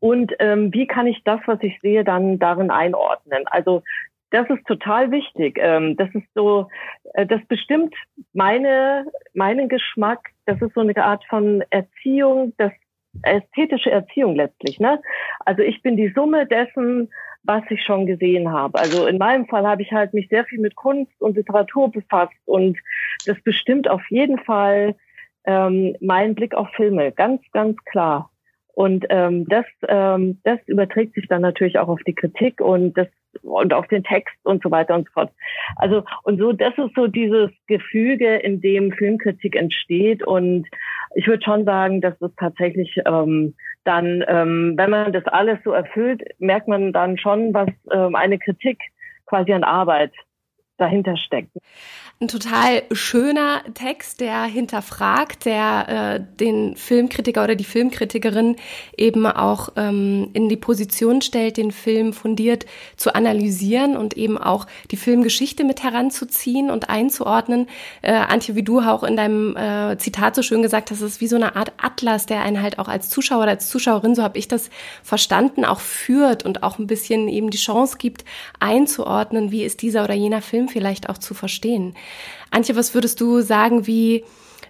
S4: und ähm, wie kann ich das, was ich sehe, dann darin einordnen? Also das ist total wichtig. Ähm, das ist so, äh, das bestimmt meine, meinen Geschmack. Das ist so eine Art von Erziehung, das ästhetische Erziehung letztlich. Ne? Also ich bin die Summe dessen, was ich schon gesehen habe. Also in meinem Fall habe ich halt mich sehr viel mit Kunst und Literatur befasst und das bestimmt auf jeden Fall ähm, meinen Blick auf Filme, ganz, ganz klar. Und ähm, das, ähm, das überträgt sich dann natürlich auch auf die Kritik und das und auf den Text und so weiter und so fort. Also und so, das ist so dieses Gefüge, in dem Filmkritik entsteht. Und ich würde schon sagen, dass es tatsächlich ähm, dann, ähm, wenn man das alles so erfüllt, merkt man dann schon, was ähm, eine Kritik quasi an Arbeit dahinter steckt.
S2: Ein total schöner Text, der hinterfragt, der äh, den Filmkritiker oder die Filmkritikerin eben auch ähm, in die Position stellt, den Film fundiert zu analysieren und eben auch die Filmgeschichte mit heranzuziehen und einzuordnen. Äh, Antje, wie du auch in deinem äh, Zitat so schön gesagt hast, ist wie so eine Art Atlas, der einen halt auch als Zuschauer oder als Zuschauerin, so habe ich das verstanden, auch führt und auch ein bisschen eben die Chance gibt, einzuordnen, wie ist dieser oder jener Film vielleicht auch zu verstehen. Antje, was würdest du sagen, wie,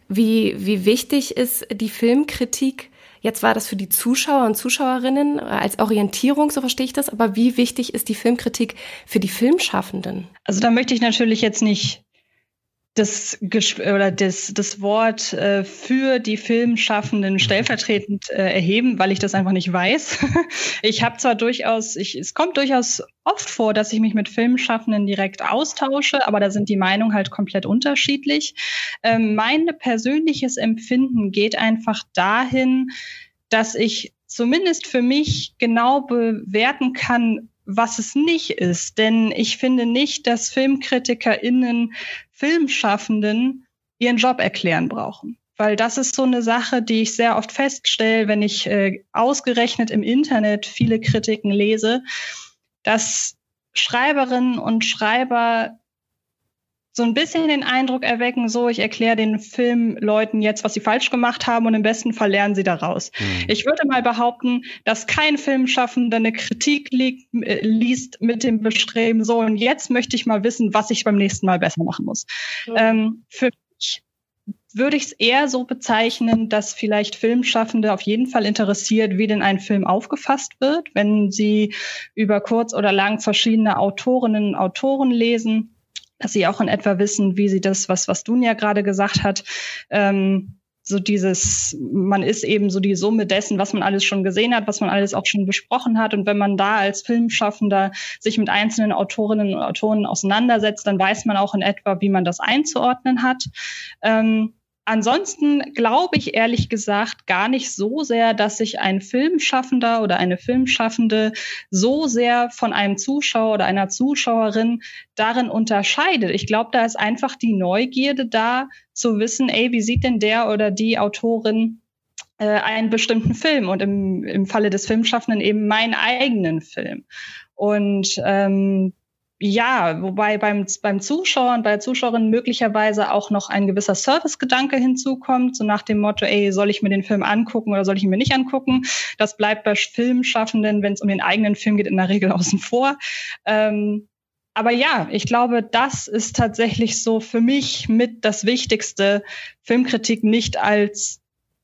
S2: wie, wie wichtig ist die Filmkritik? Jetzt war das für die Zuschauer und Zuschauerinnen als Orientierung, so verstehe ich das, aber wie wichtig ist die Filmkritik für die Filmschaffenden?
S3: Also da möchte ich natürlich jetzt nicht das oder das, das Wort äh, für die Filmschaffenden stellvertretend äh, erheben, weil ich das einfach nicht weiß. ich habe zwar durchaus, ich, es kommt durchaus oft vor, dass ich mich mit Filmschaffenden direkt austausche, aber da sind die Meinungen halt komplett unterschiedlich. Ähm, mein persönliches Empfinden geht einfach dahin, dass ich zumindest für mich genau bewerten kann, was es nicht ist. Denn ich finde nicht, dass FilmkritikerInnen Filmschaffenden ihren Job erklären brauchen. Weil das ist so eine Sache, die ich sehr oft feststelle, wenn ich äh, ausgerechnet im Internet viele Kritiken lese, dass Schreiberinnen und Schreiber so ein bisschen den Eindruck erwecken, so ich erkläre den Filmleuten jetzt, was sie falsch gemacht haben und im besten Fall lernen sie daraus. Mhm. Ich würde mal behaupten, dass kein Filmschaffender eine Kritik liegt, äh, liest mit dem Bestreben, so und jetzt möchte ich mal wissen, was ich beim nächsten Mal besser machen muss. Mhm. Ähm, für mich würde ich es eher so bezeichnen, dass vielleicht Filmschaffende auf jeden Fall interessiert, wie denn ein Film aufgefasst wird, wenn sie über kurz oder lang verschiedene Autorinnen und Autoren lesen, dass sie auch in etwa wissen, wie sie das, was, was Dunja gerade gesagt hat, ähm, so dieses, man ist eben so die Summe dessen, was man alles schon gesehen hat, was man alles auch schon besprochen hat. Und wenn man da als Filmschaffender sich mit einzelnen Autorinnen und Autoren auseinandersetzt, dann weiß man auch in etwa, wie man das einzuordnen hat. Ähm, Ansonsten glaube ich ehrlich gesagt gar nicht so sehr, dass sich ein Filmschaffender oder eine Filmschaffende so sehr von einem Zuschauer oder einer Zuschauerin darin unterscheidet. Ich glaube, da ist einfach die Neugierde da, zu wissen, ey, wie sieht denn der oder die Autorin äh, einen bestimmten Film und im, im Falle des Filmschaffenden eben meinen eigenen Film. Und ähm, ja, wobei beim, beim Zuschauer und bei der Zuschauerin möglicherweise auch noch ein gewisser Servicegedanke hinzukommt, so nach dem Motto, ey, soll ich mir den Film angucken oder soll ich ihn mir nicht angucken? Das bleibt bei Filmschaffenden, wenn es um den eigenen Film geht, in der Regel außen vor. Ähm, aber ja, ich glaube, das ist tatsächlich so für mich mit das Wichtigste, Filmkritik nicht als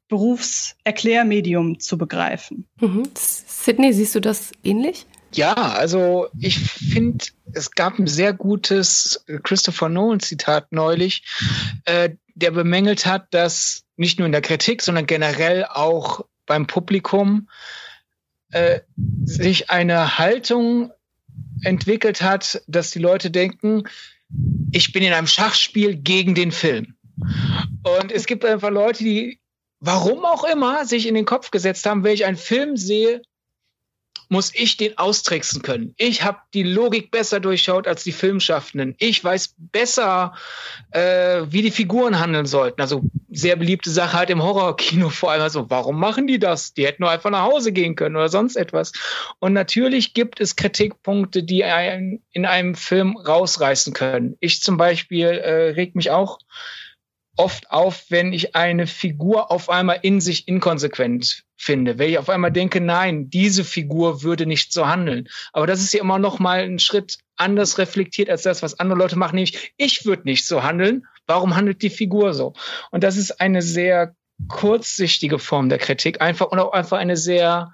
S3: Berufserklärmedium zu begreifen.
S2: Mhm. Sydney, siehst du das ähnlich?
S5: Ja, also ich finde, es gab ein sehr gutes Christopher Nolan-Zitat neulich, äh, der bemängelt hat, dass nicht nur in der Kritik, sondern generell auch beim Publikum äh, sich eine Haltung entwickelt hat, dass die Leute denken, ich bin in einem Schachspiel gegen den Film. Und es gibt einfach Leute, die, warum auch immer, sich in den Kopf gesetzt haben, wenn ich einen Film sehe, muss ich den austricksen können. Ich habe die Logik besser durchschaut als die Filmschaffenden. Ich weiß besser, äh, wie die Figuren handeln sollten. Also sehr beliebte Sache halt im Horrorkino vor allem. Also warum machen die das? Die hätten nur einfach nach Hause gehen können oder sonst etwas. Und natürlich gibt es Kritikpunkte, die einen in einem Film rausreißen können. Ich zum Beispiel äh, reg mich auch oft auf, wenn ich eine Figur auf einmal in sich inkonsequent finde. Wenn ich auf einmal denke, nein, diese Figur würde nicht so handeln. Aber das ist ja immer noch mal ein Schritt anders reflektiert als das, was andere Leute machen, nämlich ich würde nicht so handeln. Warum handelt die Figur so? Und das ist eine sehr kurzsichtige Form der Kritik, einfach und auch einfach eine sehr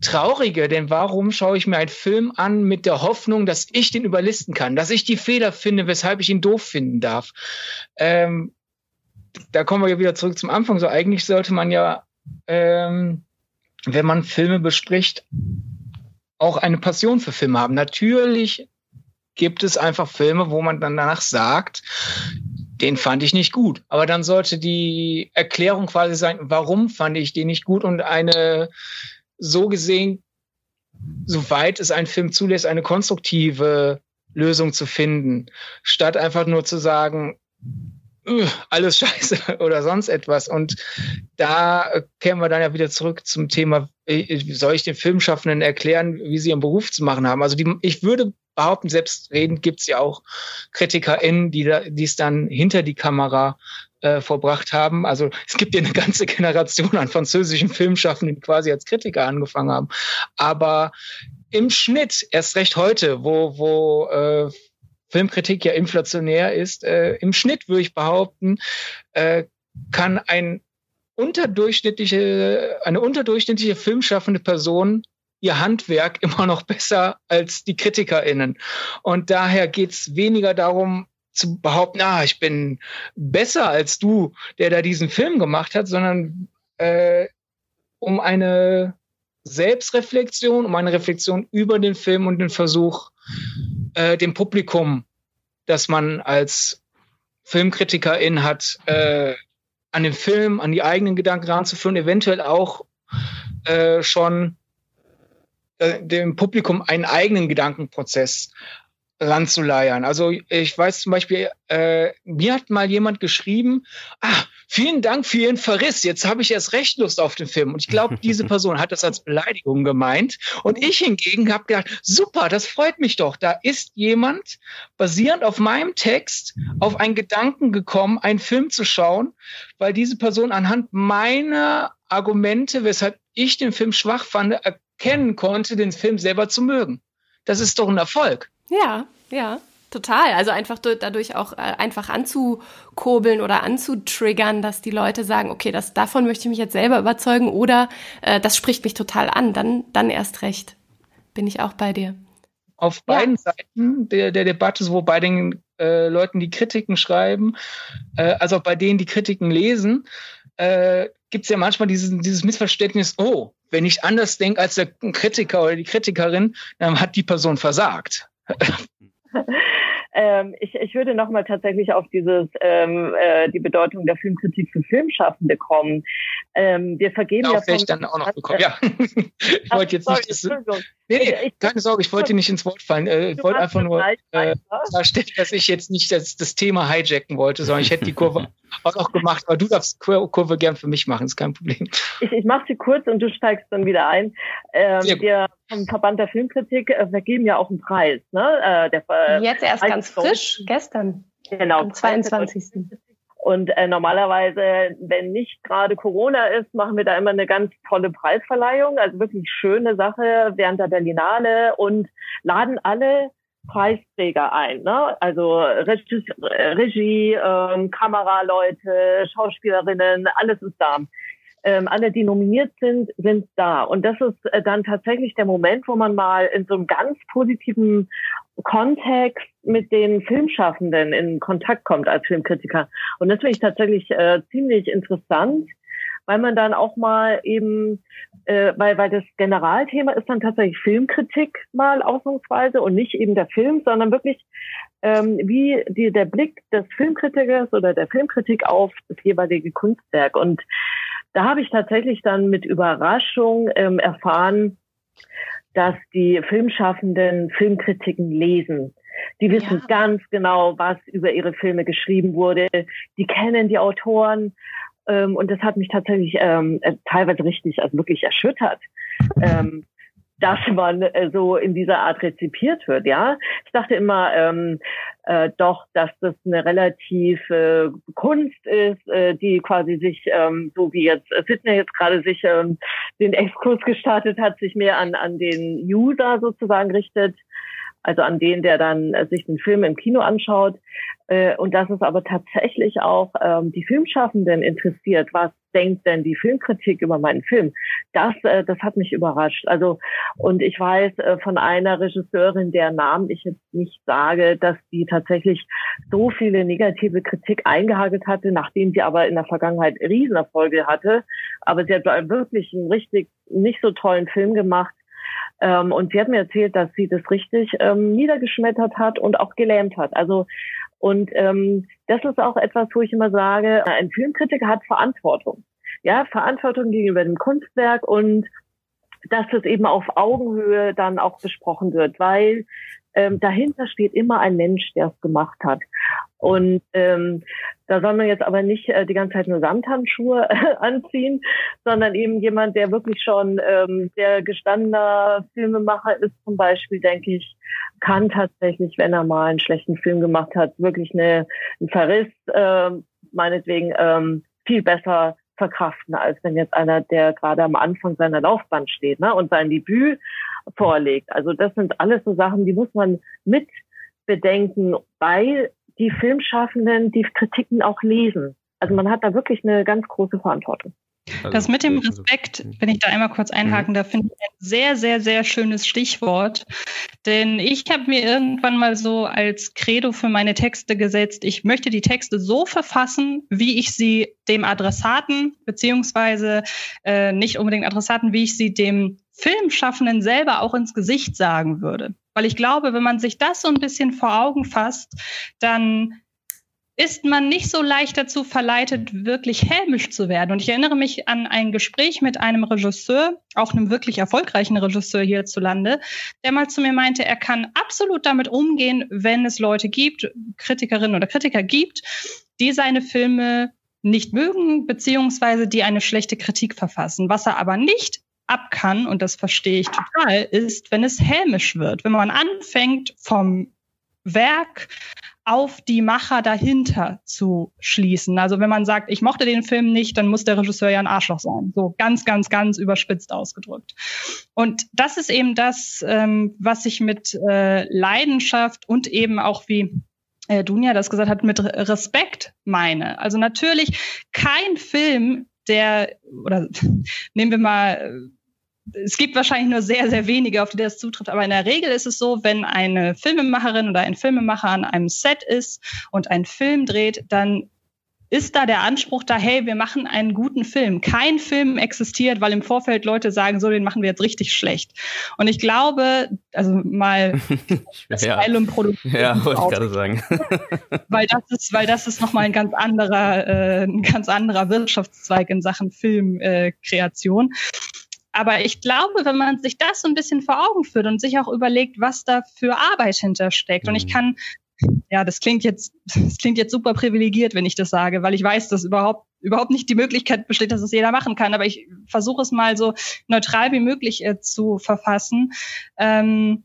S5: traurige, denn warum schaue ich mir einen Film an mit der Hoffnung, dass ich den überlisten kann, dass ich die Fehler finde, weshalb ich ihn doof finden darf? Ähm, da kommen wir ja wieder zurück zum Anfang. So eigentlich sollte man ja, ähm, wenn man Filme bespricht, auch eine Passion für Filme haben. Natürlich gibt es einfach Filme, wo man dann danach sagt, den fand ich nicht gut. Aber dann sollte die Erklärung quasi sein, warum fand ich den nicht gut und eine so gesehen, soweit es ein Film zulässt, eine konstruktive Lösung zu finden, statt einfach nur zu sagen, alles scheiße oder sonst etwas. Und da kämen wir dann ja wieder zurück zum Thema, äh, soll ich den Filmschaffenden erklären, wie sie ihren Beruf zu machen haben? Also die, ich würde behaupten, selbstredend gibt es ja auch KritikerInnen, die da, es dann hinter die Kamera äh, verbracht haben. Also es gibt ja eine ganze Generation an französischen Filmschaffenden, die quasi als Kritiker angefangen haben. Aber im Schnitt, erst recht heute, wo, wo äh, Filmkritik ja inflationär ist, äh, im Schnitt würde ich behaupten, äh, kann ein unterdurchschnittliche, eine unterdurchschnittliche filmschaffende Person ihr Handwerk immer noch besser als die KritikerInnen. Und daher geht's weniger darum, zu behaupten, ah, ich bin besser als du, der da diesen Film gemacht hat, sondern äh, um eine Selbstreflexion, um eine Reflexion über den Film und den Versuch, äh, dem Publikum, das man als Filmkritikerin hat, äh, an den Film, an die eigenen Gedanken ranzuführen, eventuell auch äh, schon äh, dem Publikum einen eigenen Gedankenprozess ranzuleiern. Also ich weiß zum Beispiel, äh, mir hat mal jemand geschrieben, ah, vielen Dank für Ihren Verriss, jetzt habe ich erst recht Lust auf den Film. Und ich glaube, diese Person hat das als Beleidigung gemeint. Und ich hingegen habe gedacht, super, das freut mich doch. Da ist jemand basierend auf meinem Text auf einen Gedanken gekommen, einen Film zu schauen, weil diese Person anhand meiner Argumente, weshalb ich den Film schwach fand, erkennen konnte, den Film selber zu mögen. Das ist doch ein Erfolg.
S2: Ja, ja. Total. Also einfach dadurch auch äh, einfach anzukurbeln oder anzutriggern, dass die Leute sagen, okay, das, davon möchte ich mich jetzt selber überzeugen oder äh, das spricht mich total an. Dann, dann erst recht. Bin ich auch bei dir.
S5: Auf beiden ja. Seiten der, der Debatte, so bei den äh, Leuten, die Kritiken schreiben, äh, also auch bei denen, die Kritiken lesen, äh, gibt es ja manchmal dieses, dieses Missverständnis, oh, wenn ich anders denke als der Kritiker oder die Kritikerin, dann hat die Person versagt.
S4: ähm, ich, ich würde nochmal tatsächlich auf dieses ähm, äh, die Bedeutung der Filmkritik für Filmschaffende kommen. Ähm, wir vergeben
S5: Darauf ja. Von, ich dann auch noch bekommen. Ja. ich wollte jetzt sorry, nicht. Das, nee, nee, ich, keine Sorge, ich wollte nicht ins Wort fallen. Äh, ich wollte einfach nur äh, darstellen, dass ich jetzt nicht das, das Thema hijacken wollte, sondern ich hätte die Kurve auch noch gemacht. Aber du darfst Kurve gern für mich machen, ist kein Problem.
S4: Ich, ich mache sie kurz und du steigst dann wieder ein. Ähm, wir vom Verband der Filmkritik äh, vergeben ja auch einen Preis. Ne?
S2: Äh, der, Jetzt erst ganz frisch, gestern.
S4: Genau. Am 22. Und äh, normalerweise, wenn nicht gerade Corona ist, machen wir da immer eine ganz tolle Preisverleihung, also wirklich schöne Sache während der Berlinale und laden alle Preisträger ein, ne? Also Regie, Regie ähm, Kameraleute, Schauspielerinnen, alles ist da ähm, alle, die nominiert sind, sind da. Und das ist äh, dann tatsächlich der Moment, wo man mal in so einem ganz positiven Kontext mit den Filmschaffenden in Kontakt kommt als Filmkritiker. Und das finde ich tatsächlich äh, ziemlich interessant, weil man dann auch mal eben, äh, weil, weil das Generalthema ist dann tatsächlich Filmkritik mal ausnahmsweise und nicht eben der Film, sondern wirklich ähm, wie die, der Blick des Filmkritikers oder der Filmkritik auf das jeweilige Kunstwerk. Und da habe ich tatsächlich dann mit Überraschung ähm, erfahren, dass die Filmschaffenden Filmkritiken lesen. Die wissen ja. ganz genau, was über ihre Filme geschrieben wurde. Die kennen die Autoren. Ähm, und das hat mich tatsächlich ähm, äh, teilweise richtig, also wirklich erschüttert. Ähm, dass man äh, so in dieser Art rezipiert wird. Ja, ich dachte immer ähm, äh, doch, dass das eine relativ äh, Kunst ist, äh, die quasi sich ähm, so wie jetzt äh, Sidney jetzt gerade sich ähm, den Exkurs gestartet hat, sich mehr an an den User sozusagen richtet also an den, der dann äh, sich den Film im Kino anschaut. Äh, und dass es aber tatsächlich auch ähm, die Filmschaffenden interessiert, was denkt denn die Filmkritik über meinen Film? Das, äh, das hat mich überrascht. Also, und ich weiß äh, von einer Regisseurin, der Namen ich jetzt nicht sage, dass die tatsächlich so viele negative Kritik eingehagelt hatte, nachdem sie aber in der Vergangenheit Riesenerfolge hatte. Aber sie hat wirklich einen richtig nicht so tollen Film gemacht ähm, und sie hat mir erzählt, dass sie das richtig ähm, niedergeschmettert hat und auch gelähmt hat. Also und ähm, das ist auch etwas, wo ich immer sage, ein Filmkritiker hat Verantwortung. Ja, Verantwortung gegenüber dem Kunstwerk und dass das eben auf Augenhöhe dann auch besprochen wird, weil ähm, dahinter steht immer ein Mensch, der es gemacht hat. Und ähm, da soll man jetzt aber nicht äh, die ganze Zeit nur Samthandschuhe äh, anziehen, sondern eben jemand, der wirklich schon ähm, der gestandener Filmemacher ist, zum Beispiel, denke ich, kann tatsächlich, wenn er mal einen schlechten Film gemacht hat, wirklich eine, einen Verriss, äh, meinetwegen, ähm, viel besser verkraften, als wenn jetzt einer, der gerade am Anfang seiner Laufbahn steht ne, und sein Debüt vorlegt. Also das sind alles so Sachen, die muss man mit bedenken, weil die Filmschaffenden die Kritiken auch lesen. Also man hat da wirklich eine ganz große Verantwortung.
S3: Also das mit dem Respekt, wenn ich da einmal kurz einhaken darf, finde ich ein sehr, sehr, sehr schönes Stichwort. Denn ich habe mir irgendwann mal so als Credo für meine Texte gesetzt, ich möchte die Texte so verfassen, wie ich sie dem Adressaten, beziehungsweise äh, nicht unbedingt Adressaten, wie ich sie dem Filmschaffenden selber auch ins Gesicht sagen würde. Weil ich glaube, wenn man sich das so ein bisschen vor Augen fasst, dann ist man nicht so leicht dazu verleitet, wirklich hämisch zu werden. Und ich erinnere mich an ein Gespräch mit einem Regisseur, auch einem wirklich erfolgreichen Regisseur hierzulande, der mal zu mir meinte, er kann absolut damit umgehen, wenn es Leute gibt, Kritikerinnen oder Kritiker gibt, die seine Filme nicht mögen, beziehungsweise die eine schlechte Kritik verfassen. Was er aber nicht ab kann, und das verstehe ich total, ist, wenn es hämisch wird. Wenn man anfängt vom Werk auf die Macher dahinter zu schließen. Also wenn man sagt, ich mochte den Film nicht, dann muss der Regisseur ja ein Arschloch sein. So ganz, ganz, ganz überspitzt ausgedrückt. Und das ist eben das, ähm, was ich mit äh, Leidenschaft und eben auch wie äh, Dunja das gesagt hat, mit Respekt meine. Also natürlich kein Film, der, oder nehmen wir mal es gibt wahrscheinlich nur sehr, sehr wenige, auf die das zutrifft, aber in der Regel ist es so, wenn eine Filmemacherin oder ein Filmemacher an einem Set ist und einen Film dreht, dann ist da der Anspruch da, hey, wir machen einen guten Film. Kein Film existiert, weil im Vorfeld Leute sagen, so, den machen wir jetzt richtig schlecht. Und ich glaube, also mal
S1: das ja. Produktion. Ja, wollte ich gerade sagen.
S3: weil das ist, weil das ist nochmal ein ganz anderer, äh, ein ganz anderer Wirtschaftszweig in Sachen Filmkreation. Äh, aber ich glaube, wenn man sich das so ein bisschen vor Augen führt und sich auch überlegt, was da für Arbeit hintersteckt. Und ich mhm. kann, ja, das klingt jetzt, das klingt jetzt super privilegiert, wenn ich das sage, weil ich weiß, dass überhaupt überhaupt nicht die Möglichkeit besteht, dass es jeder machen kann. Aber ich versuche es mal so neutral wie möglich äh, zu verfassen. Ähm,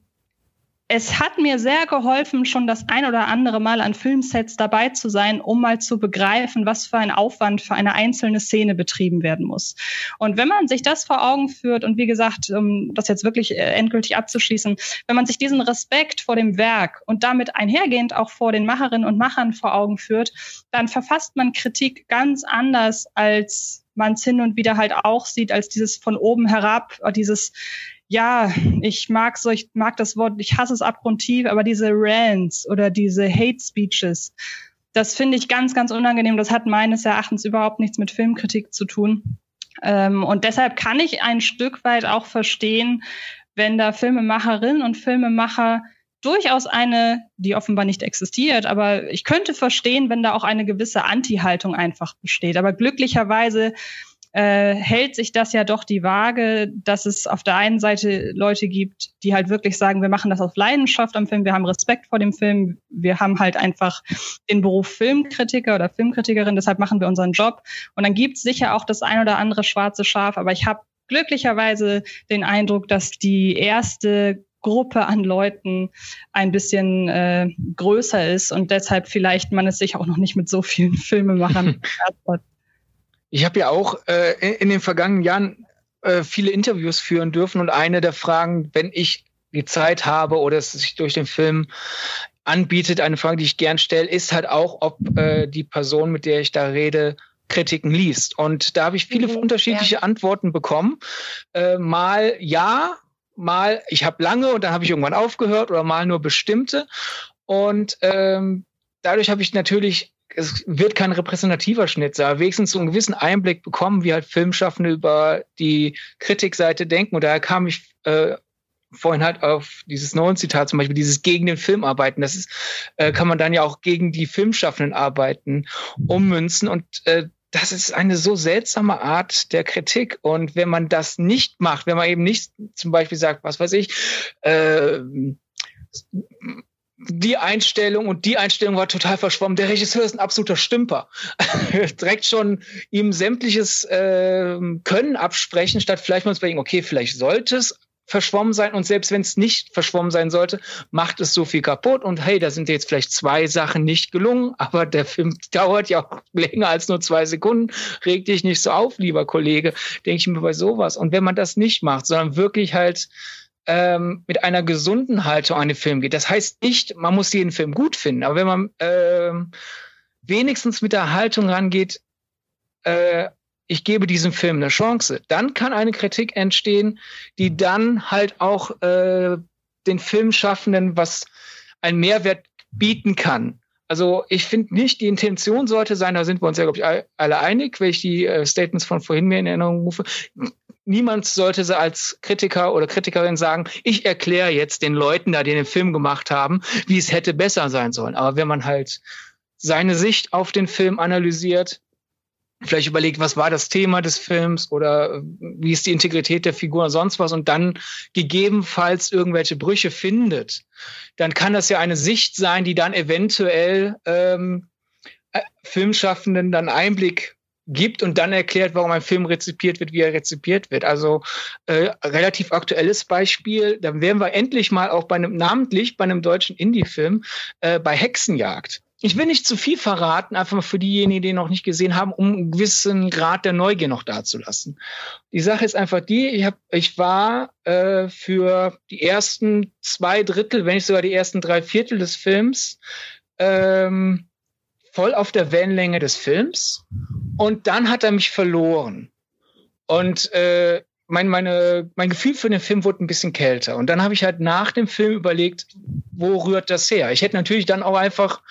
S3: es hat mir sehr geholfen, schon das ein oder andere Mal an Filmsets dabei zu sein, um mal zu begreifen, was für ein Aufwand für eine einzelne Szene betrieben werden muss. Und wenn man sich das vor Augen führt und wie gesagt, um das jetzt wirklich äh, endgültig abzuschließen, wenn man sich diesen Respekt vor dem Werk und damit einhergehend auch vor den Macherinnen und Machern vor Augen führt, dann verfasst man Kritik ganz anders, als man es hin und wieder halt auch sieht, als dieses von oben herab, dieses ja, ich mag so, ich mag das Wort, ich hasse es abgrundtief, aber diese Rants oder diese Hate Speeches, das finde ich ganz, ganz unangenehm. Das hat meines Erachtens überhaupt nichts mit Filmkritik zu tun. Ähm, und deshalb kann ich ein Stück weit auch verstehen, wenn da Filmemacherinnen und Filmemacher durchaus eine, die offenbar nicht existiert, aber ich könnte verstehen, wenn da auch eine gewisse Anti-Haltung einfach besteht. Aber glücklicherweise äh, hält sich das ja doch die Waage, dass es auf der einen Seite Leute gibt, die halt wirklich sagen, wir machen das aus Leidenschaft am Film, wir haben Respekt vor dem Film, wir haben halt einfach den Beruf Filmkritiker oder Filmkritikerin, deshalb machen wir unseren Job. Und dann gibt es sicher auch das ein oder andere schwarze Schaf, aber ich habe glücklicherweise den Eindruck, dass die erste Gruppe an Leuten ein bisschen äh, größer ist und deshalb vielleicht man es sich auch noch nicht mit so vielen Filmemachern hat.
S5: Ich habe ja auch äh, in den vergangenen Jahren äh, viele Interviews führen dürfen und eine der Fragen, wenn ich die Zeit habe oder es sich durch den Film anbietet, eine Frage, die ich gern stelle, ist halt auch, ob äh, die Person, mit der ich da rede, Kritiken liest. Und da habe ich viele mhm, unterschiedliche ja. Antworten bekommen. Äh, mal ja, mal ich habe lange und dann habe ich irgendwann aufgehört oder mal nur bestimmte. Und ähm, dadurch habe ich natürlich es wird kein repräsentativer Schnitt sein, wenigstens so einen gewissen Einblick bekommen, wie halt Filmschaffende über die Kritikseite denken. Und daher kam ich äh, vorhin halt auf dieses neue Zitat zum Beispiel, dieses gegen den Film arbeiten. Das ist, äh, kann man dann ja auch gegen die Filmschaffenden arbeiten, ummünzen. Und äh, das ist eine so seltsame Art der Kritik. Und wenn man das nicht macht, wenn man eben nicht zum Beispiel sagt, was weiß ich, äh, die Einstellung und die Einstellung war total verschwommen. Der Regisseur ist ein absoluter Stümper. Direkt schon ihm sämtliches äh, Können absprechen, statt vielleicht mal zu überlegen, okay, vielleicht sollte es verschwommen sein und selbst wenn es nicht verschwommen sein sollte, macht es so viel kaputt und hey, da sind jetzt vielleicht zwei Sachen nicht gelungen, aber der Film dauert ja auch länger als nur zwei Sekunden. Reg dich nicht so auf, lieber Kollege, denke ich mir bei sowas. Und wenn man das nicht macht, sondern wirklich halt ähm, mit einer gesunden Haltung an den Film geht. Das heißt nicht, man muss jeden Film gut finden, aber wenn man ähm, wenigstens mit der Haltung rangeht, äh, ich gebe diesem Film eine Chance, dann kann eine Kritik entstehen, die dann halt auch äh, den Filmschaffenden was ein Mehrwert bieten kann. Also ich finde nicht, die Intention sollte sein, da sind wir uns ja, glaube ich, alle einig, wenn ich die äh, Statements von vorhin mir in Erinnerung rufe, niemand sollte sie als Kritiker oder Kritikerin sagen, ich erkläre jetzt den Leuten da, die den Film gemacht haben, wie es hätte besser sein sollen. Aber wenn man halt seine Sicht auf den Film analysiert, vielleicht überlegt, was war das Thema des Films oder wie ist die Integrität der Figur oder sonst was und dann gegebenenfalls irgendwelche Brüche findet, dann kann das ja eine Sicht sein, die dann eventuell ähm, äh, Filmschaffenden dann Einblick gibt und dann erklärt, warum ein Film rezipiert wird, wie er rezipiert wird. Also äh, relativ aktuelles Beispiel, da wären wir endlich mal auch bei einem namentlich bei einem deutschen Indie-Film äh, bei Hexenjagd. Ich will nicht zu viel verraten, einfach mal für diejenigen, die noch nicht gesehen haben, um einen gewissen Grad der Neugier noch dazulassen. Die Sache ist einfach die, ich, hab, ich war äh, für die ersten zwei Drittel, wenn nicht sogar die ersten drei Viertel des Films ähm, voll auf der Wellenlänge des Films und dann hat er mich verloren. Und äh, mein, meine, mein Gefühl für den Film wurde ein bisschen kälter. Und dann habe ich halt nach dem Film überlegt, wo rührt das her? Ich hätte natürlich dann auch einfach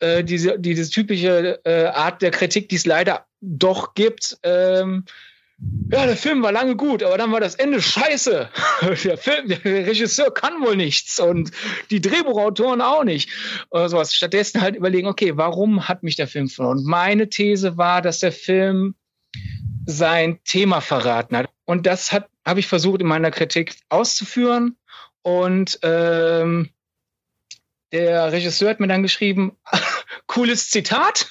S5: äh, diese, diese typische äh, Art der Kritik, die es leider doch gibt, ähm, ja, der Film war lange gut, aber dann war das Ende scheiße. Der Film, der Regisseur kann wohl nichts und die Drehbuchautoren auch nicht. Oder sowas. Stattdessen halt überlegen, okay, warum hat mich der Film verloren? Und meine These war, dass der Film sein Thema verraten hat. Und das habe ich versucht in meiner Kritik auszuführen. Und ähm, der Regisseur hat mir dann geschrieben, cooles Zitat.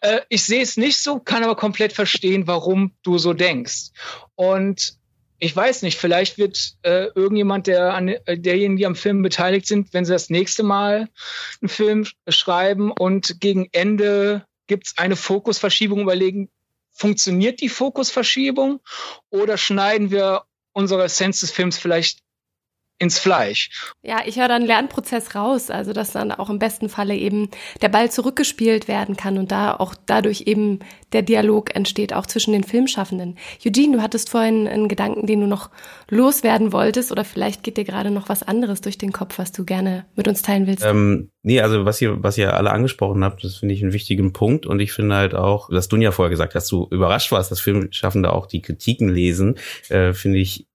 S5: Äh, ich sehe es nicht so, kann aber komplett verstehen, warum du so denkst. Und ich weiß nicht, vielleicht wird äh, irgendjemand, der an äh, derjenigen, die am Film beteiligt sind, wenn sie das nächste Mal einen Film schreiben und gegen Ende gibt es eine Fokusverschiebung, überlegen, funktioniert die Fokusverschiebung oder schneiden wir unsere Essenz des Films vielleicht ins Fleisch.
S2: Ja, ich höre dann Lernprozess raus, also dass dann auch im besten Falle eben der Ball zurückgespielt werden kann und da auch dadurch eben der Dialog entsteht, auch zwischen den Filmschaffenden. Eugene, du hattest vorhin einen Gedanken, den du noch loswerden wolltest oder vielleicht geht dir gerade noch was anderes durch den Kopf, was du gerne mit uns teilen willst.
S1: Ähm, nee, also was ihr, was ihr alle angesprochen habt, das finde ich einen wichtigen Punkt und ich finde halt auch, dass du ja vorher gesagt hast, du überrascht warst, dass Filmschaffende auch die Kritiken lesen, äh, finde ich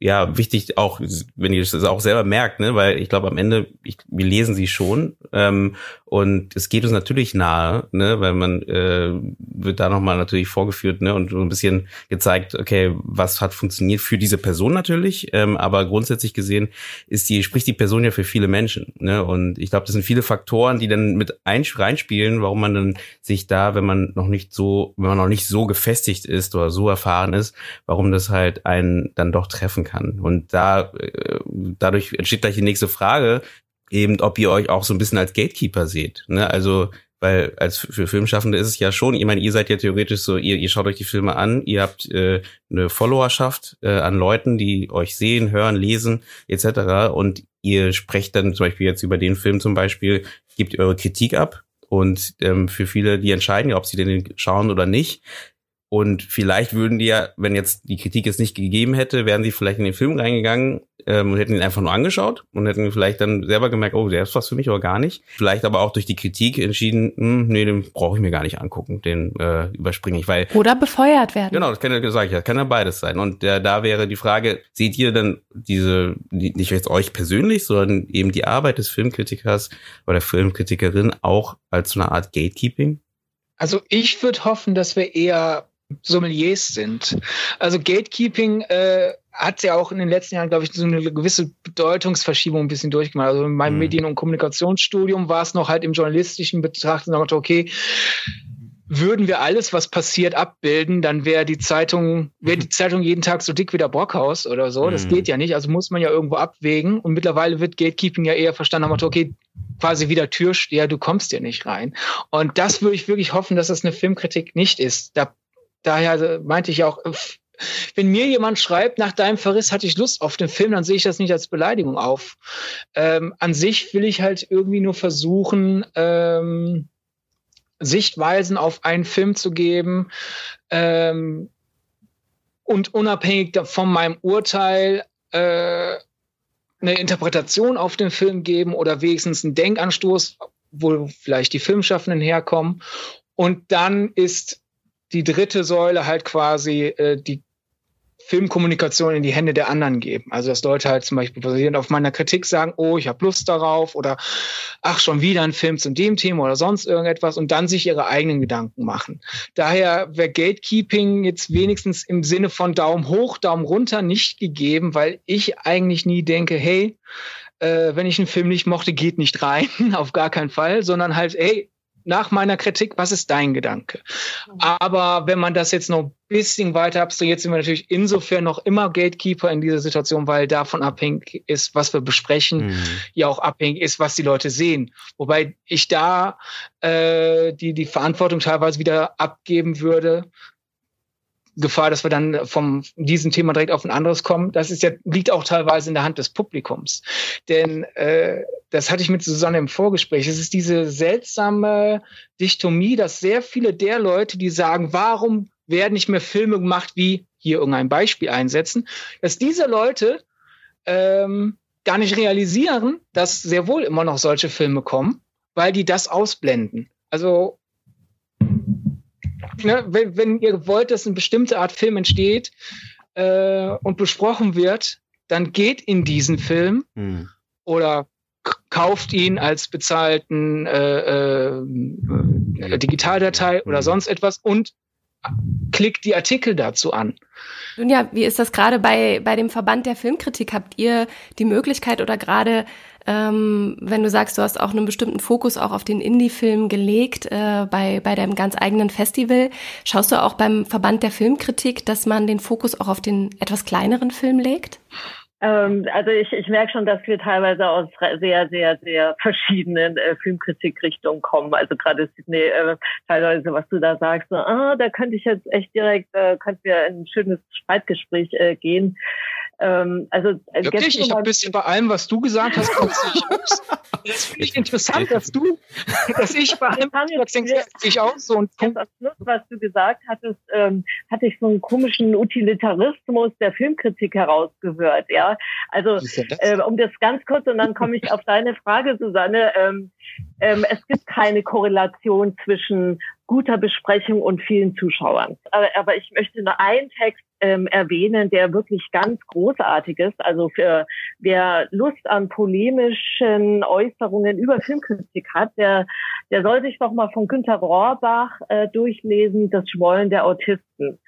S1: ja wichtig auch, wenn ihr das auch selber merkt, ne, weil ich glaube am Ende, ich, wir lesen sie schon ähm, und es geht uns natürlich nahe, ne, weil man äh, wird da nochmal natürlich vorgeführt, ne, und so ein bisschen gezeigt, okay, was hat funktioniert für diese Person natürlich, ähm, aber grundsätzlich gesehen ist die spricht die Person ja für viele Menschen, ne, und ich glaube, das sind viele Faktoren, die dann mit ein, reinspielen, warum man dann sich da, wenn man noch nicht so, wenn man noch nicht so gefestigt ist oder so erfahren ist, warum das halt einen dann doch treffen kann. Und da äh, dadurch entsteht gleich die nächste Frage, eben ob ihr euch auch so ein bisschen als Gatekeeper seht. Ne? Also weil als für Filmschaffende ist es ja schon, ich meine, ihr seid ja theoretisch so, ihr, ihr schaut euch die Filme an, ihr habt äh, eine Followerschaft äh, an Leuten, die euch sehen, hören, lesen etc. Und ihr sprecht dann zum Beispiel jetzt über den Film zum Beispiel, gebt eure Kritik ab und ähm, für viele, die entscheiden ob sie den schauen oder nicht. Und vielleicht würden die ja, wenn jetzt die Kritik es nicht gegeben hätte, wären sie vielleicht in den Film reingegangen ähm, und hätten ihn einfach nur angeschaut und hätten vielleicht dann selber gemerkt, oh, der ist was für mich oder gar nicht. Vielleicht aber auch durch die Kritik entschieden, hm, nee, den brauche ich mir gar nicht angucken, den äh, überspringe ich, weil
S2: oder befeuert werden.
S1: Genau, das kann ja, sag ich ja, kann ja beides sein. Und äh, da wäre die Frage, seht ihr denn diese nicht jetzt euch persönlich, sondern eben die Arbeit des Filmkritikers oder Filmkritikerin auch als so eine Art Gatekeeping?
S5: Also ich würde hoffen, dass wir eher Sommeliers sind. Also Gatekeeping äh, hat ja auch in den letzten Jahren, glaube ich, so eine gewisse Bedeutungsverschiebung ein bisschen durchgemacht. Also in meinem mhm. Medien- und Kommunikationsstudium war es noch halt im journalistischen Betrachten, okay, würden wir alles, was passiert, abbilden, dann wäre die Zeitung, wäre die Zeitung jeden Tag so dick wie der Brockhaus oder so. Das mhm. geht ja nicht. Also muss man ja irgendwo abwägen. Und mittlerweile wird Gatekeeping ja eher verstanden, okay, quasi wieder Türsteher, du kommst ja nicht rein. Und das würde ich wirklich hoffen, dass das eine Filmkritik nicht ist. Da daher meinte ich auch, wenn mir jemand schreibt, nach deinem Verriss hatte ich Lust auf den Film, dann sehe ich das nicht als Beleidigung auf. Ähm, an sich will ich halt irgendwie nur versuchen, ähm, Sichtweisen auf einen Film zu geben ähm, und unabhängig von meinem Urteil äh, eine Interpretation auf den Film geben oder wenigstens einen Denkanstoß, wo vielleicht die Filmschaffenden herkommen. Und dann ist die dritte Säule halt quasi äh, die Filmkommunikation in die Hände der anderen geben. Also dass Leute halt zum Beispiel basierend auf meiner Kritik sagen, oh, ich habe Lust darauf oder ach, schon wieder ein Film zu dem Thema oder sonst irgendetwas und dann sich ihre eigenen Gedanken machen. Daher wäre Gatekeeping jetzt wenigstens im Sinne von Daumen hoch, Daumen runter nicht gegeben, weil ich eigentlich nie denke, hey, äh, wenn ich einen Film nicht mochte, geht nicht rein, auf gar keinen Fall, sondern halt, hey, nach meiner Kritik, was ist dein Gedanke? Aber wenn man das jetzt noch ein bisschen weiter abstrahiert, sind wir natürlich insofern noch immer Gatekeeper in dieser Situation, weil davon abhängig ist, was wir besprechen, mhm. ja auch abhängig ist, was die Leute sehen. Wobei ich da äh, die, die Verantwortung teilweise wieder abgeben würde, Gefahr, dass wir dann vom diesem Thema direkt auf ein anderes kommen. Das ist ja, liegt auch teilweise in der Hand des Publikums. Denn äh, das hatte ich mit Susanne im Vorgespräch. Es ist diese seltsame Dichtomie, dass sehr viele der Leute, die sagen, warum werden nicht mehr Filme gemacht, wie hier irgendein Beispiel einsetzen, dass diese Leute ähm, gar nicht realisieren, dass sehr wohl immer noch solche Filme kommen, weil die das ausblenden. Also ne, wenn, wenn ihr wollt, dass eine bestimmte Art Film entsteht äh, und besprochen wird, dann geht in diesen Film hm. oder kauft ihn als bezahlten äh, äh, Digitaldatei oder hm. sonst etwas und klickt die Artikel dazu an.
S2: Nun ja, wie ist das gerade bei, bei dem Verband der Filmkritik? Habt ihr die Möglichkeit oder gerade ähm, wenn du sagst, du hast auch einen bestimmten Fokus auch auf den Indie-Film gelegt äh, bei, bei deinem ganz eigenen Festival, schaust du auch beim Verband der Filmkritik, dass man den Fokus auch auf den etwas kleineren Film legt?
S4: Ähm, also ich, ich merke schon, dass wir teilweise aus sehr, sehr, sehr verschiedenen äh, Filmkritikrichtungen kommen. Also gerade Sydney, äh, teilweise, was du da sagst, so, ah, da könnte ich jetzt echt direkt, äh, könnte wir ein schönes Streitgespräch äh, gehen.
S5: Ähm, also äh, Wirklich? Ich habe ein bisschen bei allem, was du gesagt hast, ich Das finde ich interessant, dass du, dass ich bei allem das denke ich auch so. Und.
S4: Am Schluss, was du gesagt hattest, ähm, hatte ich so einen komischen Utilitarismus der Filmkritik herausgehört. Ja, also äh, um das ganz kurz und dann komme ich auf deine Frage, Susanne. Ähm, ähm, es gibt keine Korrelation zwischen guter Besprechung und vielen Zuschauern. Aber, aber ich möchte nur einen Text ähm, erwähnen, der wirklich ganz großartig ist. Also für wer Lust an polemischen Äußerungen über Filmkritik hat, der, der soll sich doch mal von Günter Rohrbach äh, durchlesen, Das Schmollen der Autisten.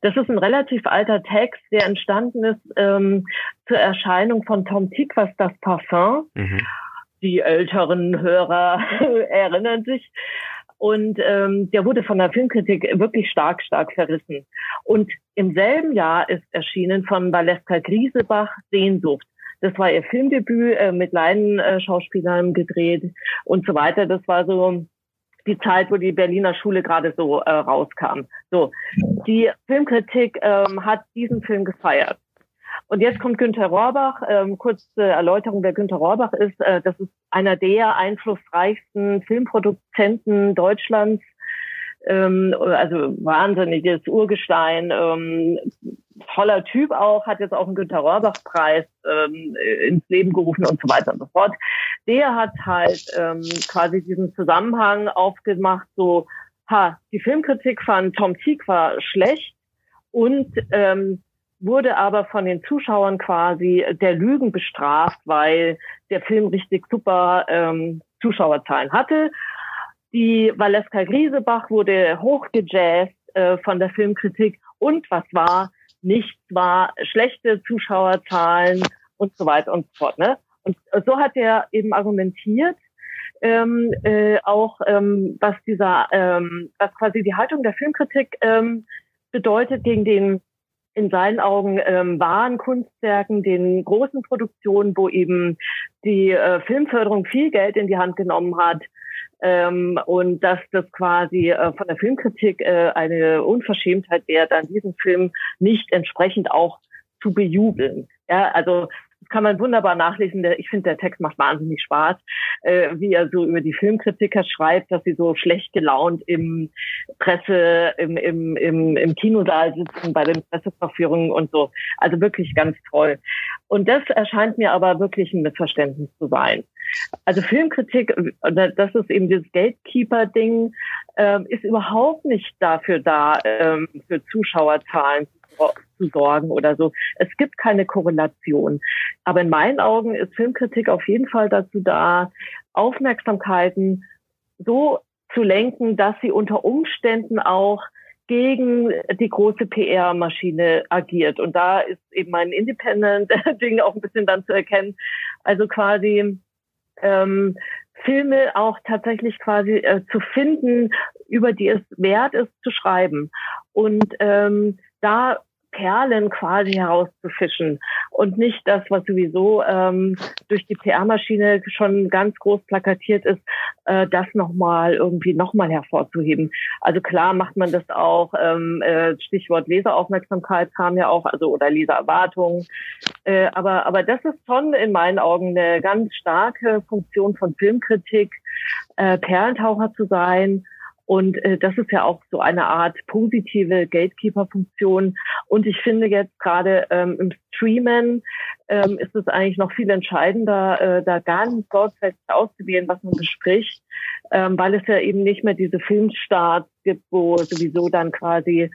S4: Das ist ein relativ alter Text, der entstanden ist ähm, zur Erscheinung von Tom Tick, was das Parfum. Mhm. Die älteren Hörer erinnern sich. Und ähm, der wurde von der Filmkritik wirklich stark, stark verrissen. Und im selben Jahr ist erschienen von Valeska Griesebach Sehnsucht. Das war ihr Filmdebüt äh, mit Laienschauspielern gedreht und so weiter. Das war so die Zeit, wo die Berliner Schule gerade so äh, rauskam. So, die Filmkritik ähm, hat diesen Film gefeiert. Und jetzt kommt Günter Rohrbach. Ähm, kurze Erläuterung, wer Günter Rohrbach ist. Äh, das ist einer der einflussreichsten Filmproduzenten Deutschlands. Ähm, also wahnsinniges Urgestein. Ähm, toller Typ auch, hat jetzt auch einen Günter Rohrbach-Preis ähm, ins Leben gerufen und so weiter und so fort. Der hat halt ähm, quasi diesen Zusammenhang aufgemacht, so, ha, die Filmkritik fand Tom Tieck war schlecht und ähm, wurde aber von den Zuschauern quasi der Lügen bestraft, weil der Film richtig super ähm, Zuschauerzahlen hatte. Die Valeska Griesebach wurde hochgejazzt äh, von der Filmkritik und was war? Nichts war schlechte Zuschauerzahlen und so weiter und so fort. Ne? Und so hat er eben argumentiert, ähm, äh, auch ähm, was dieser, ähm, was quasi die Haltung der Filmkritik ähm, bedeutet gegen den in seinen Augen ähm, wahren Kunstwerken, den großen Produktionen, wo eben die äh, Filmförderung viel Geld in die Hand genommen hat ähm, und dass das quasi äh, von der Filmkritik äh, eine Unverschämtheit wäre, dann diesen Film nicht entsprechend auch zu bejubeln. Ja, also das kann man wunderbar nachlesen. Ich finde, der Text macht wahnsinnig Spaß, äh, wie er so über die Filmkritiker schreibt, dass sie so schlecht gelaunt im Presse, im, im, im, im Kinosaal sitzen bei den Presseverführungen und so. Also wirklich ganz toll. Und das erscheint mir aber wirklich ein Missverständnis zu sein. Also Filmkritik, das ist eben dieses Gatekeeper-Ding, äh, ist überhaupt nicht dafür da, äh, für Zuschauerzahlen zu sorgen oder so. Es gibt keine Korrelation. Aber in meinen Augen ist Filmkritik auf jeden Fall dazu da, Aufmerksamkeiten so zu lenken, dass sie unter Umständen auch gegen die große PR-Maschine agiert. Und da ist eben mein Independent-Ding auch ein bisschen dann zu erkennen. Also quasi ähm, Filme auch tatsächlich quasi äh, zu finden, über die es wert ist zu schreiben. Und ähm, da Perlen quasi herauszufischen und nicht das, was sowieso ähm, durch die PR-Maschine schon ganz groß plakatiert ist, äh, das nochmal irgendwie nochmal hervorzuheben. Also klar macht man das auch, ähm, äh, Stichwort Leseraufmerksamkeit kam ja auch, also oder Lesererwartung. Äh, aber, aber das ist schon in meinen Augen eine ganz starke Funktion von Filmkritik, äh, Perlentaucher zu sein und äh, das ist ja auch so eine Art positive Gatekeeper-Funktion. Und ich finde jetzt gerade ähm, im Streamen ähm, ist es eigentlich noch viel entscheidender, äh, da ganz sorgfältig auszuwählen, was man bespricht, ähm, weil es ja eben nicht mehr diese Filmstarts gibt, wo sowieso dann quasi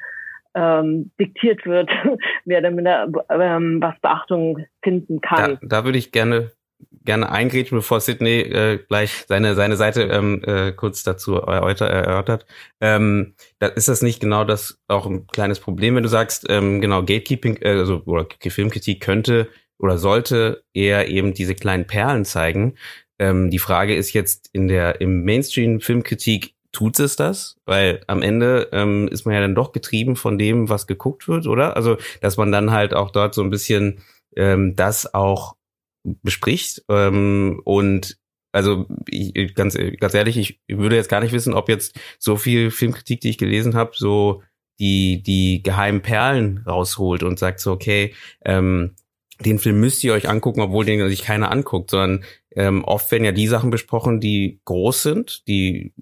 S4: ähm, diktiert wird, wer damit ähm, was Beachtung finden kann.
S1: Da, da würde ich gerne gerne eingrätschen, bevor Sydney äh, gleich seine seine Seite ähm, äh, kurz dazu erörtert. erörtert. Ähm, da ist das nicht genau das auch ein kleines Problem, wenn du sagst, ähm, genau Gatekeeping, äh, also oder Filmkritik könnte oder sollte eher eben diese kleinen Perlen zeigen. Ähm, die Frage ist jetzt in der im Mainstream Filmkritik tut es das? Weil am Ende ähm, ist man ja dann doch getrieben von dem, was geguckt wird, oder? Also, dass man dann halt auch dort so ein bisschen ähm, das auch bespricht. Ähm, und also ich, ganz, ganz ehrlich, ich würde jetzt gar nicht wissen, ob jetzt so viel Filmkritik, die ich gelesen habe, so die, die geheimen Perlen rausholt und sagt so, okay, ähm, den Film müsst ihr euch angucken, obwohl den sich keiner anguckt, sondern ähm, oft werden ja die Sachen besprochen, die groß sind, die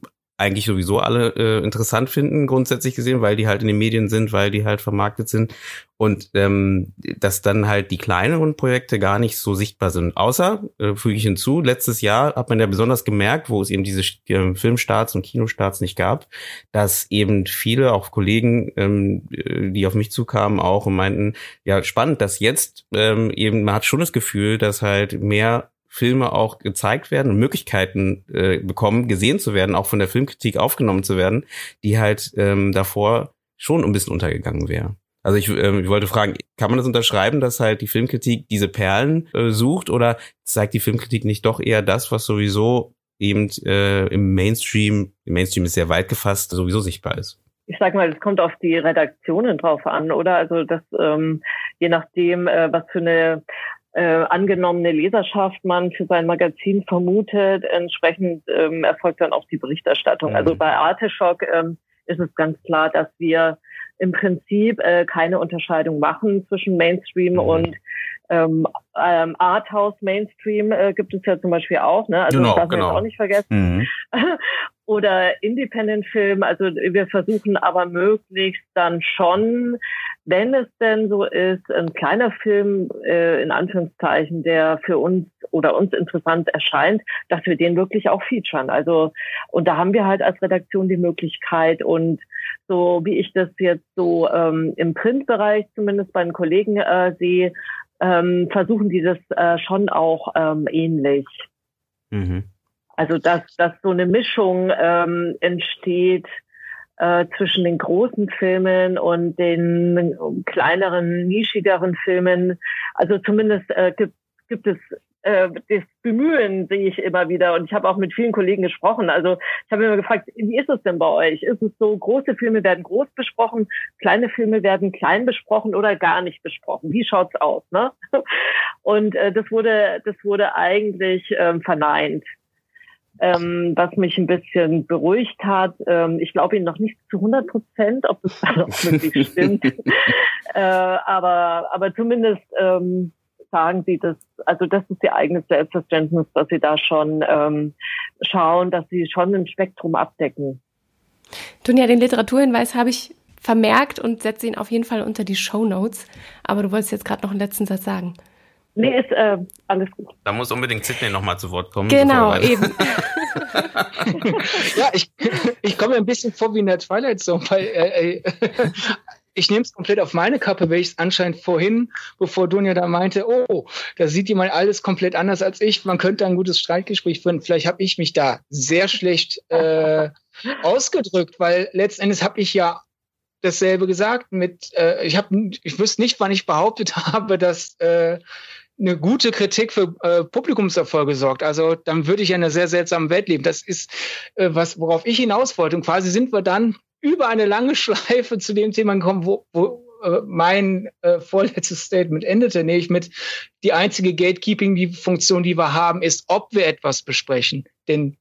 S1: eigentlich sowieso alle äh, interessant finden, grundsätzlich gesehen, weil die halt in den Medien sind, weil die halt vermarktet sind. Und ähm, dass dann halt die kleineren Projekte gar nicht so sichtbar sind. Außer, äh, füge ich hinzu, letztes Jahr hat man ja besonders gemerkt, wo es eben diese äh, Filmstarts und Kinostarts nicht gab, dass eben viele, auch Kollegen, ähm, äh, die auf mich zukamen, auch und meinten, ja, spannend, dass jetzt ähm, eben, man hat schon das Gefühl, dass halt mehr Filme auch gezeigt werden und Möglichkeiten äh, bekommen, gesehen zu werden, auch von der Filmkritik aufgenommen zu werden, die halt ähm, davor schon ein bisschen untergegangen wäre. Also ich, äh, ich wollte fragen, kann man das unterschreiben, dass halt die Filmkritik diese Perlen äh, sucht oder zeigt die Filmkritik nicht doch eher das, was sowieso eben äh, im Mainstream, im Mainstream ist sehr weit gefasst, sowieso sichtbar ist?
S4: ich sag mal, es kommt auf die Redaktionen drauf an, oder? Also das ähm, je nachdem, äh, was für eine äh, angenommene Leserschaft man für sein Magazin vermutet. Entsprechend ähm, erfolgt dann auch die Berichterstattung. Also mhm. Also bei Arteschock ähm, ist es ganz klar, dass wir im Prinzip äh, keine Unterscheidung machen zwischen Mainstream mhm. und ähm, ähm, Arthouse Mainstream äh, gibt es ja zum Beispiel auch, ne? Also genau, das darf man genau. auch nicht vergessen. Mhm. Oder Independent-Film. Also wir versuchen aber möglichst dann schon, wenn es denn so ist, ein kleiner Film äh, in Anführungszeichen, der für uns oder uns interessant erscheint, dass wir den wirklich auch featuren. Also und da haben wir halt als Redaktion die Möglichkeit und so wie ich das jetzt so ähm, im Printbereich zumindest bei den Kollegen äh, sehe, ähm, versuchen die das äh, schon auch ähm, ähnlich. Mhm. Also dass, dass so eine Mischung ähm, entsteht äh, zwischen den großen Filmen und den kleineren, nischigeren Filmen. Also zumindest äh, gibt, gibt es äh, das Bemühen sehe ich immer wieder und ich habe auch mit vielen Kollegen gesprochen. Also ich habe immer gefragt, wie ist es denn bei euch? Ist es so, große Filme werden groß besprochen, kleine Filme werden klein besprochen oder gar nicht besprochen? Wie schaut's aus? Ne? Und äh, das wurde, das wurde eigentlich ähm, verneint. Ähm, was mich ein bisschen beruhigt hat. Ähm, ich glaube Ihnen noch nicht zu 100 Prozent, ob das dann auch wirklich stimmt. äh, aber, aber zumindest ähm, sagen Sie das, also das ist Ihr eigenes Selbstverständnis, dass Sie da schon ähm, schauen, dass Sie schon ein Spektrum abdecken.
S2: Tunja, den Literaturhinweis habe ich vermerkt und setze ihn auf jeden Fall unter die Show Notes. Aber du wolltest jetzt gerade noch einen letzten Satz sagen.
S4: Nee, ist äh, alles gut.
S1: Da muss unbedingt Sydney nochmal zu Wort kommen.
S2: Genau, eben.
S5: ja, ich, ich komme ein bisschen vor wie in der Twilight Zone, weil äh, äh ich nehme es komplett auf meine Kappe, weil ich es anscheinend vorhin, bevor Dunja da meinte, oh, da sieht jemand alles komplett anders als ich, man könnte ein gutes Streitgespräch führen. Vielleicht habe ich mich da sehr schlecht äh, ausgedrückt, weil letztendlich habe ich ja dasselbe gesagt mit, äh, ich habe, ich wüsste nicht, wann ich behauptet habe, dass äh, eine gute Kritik für äh, Publikumserfolge sorgt. Also dann würde ich in einer sehr seltsamen Welt leben. Das ist äh, was, worauf ich hinaus wollte. Und quasi sind wir dann über eine lange Schleife zu dem Thema gekommen, wo, wo äh, mein äh, vorletztes Statement endete, nämlich mit die einzige Gatekeeping-Funktion, die wir haben, ist, ob wir etwas besprechen. Denn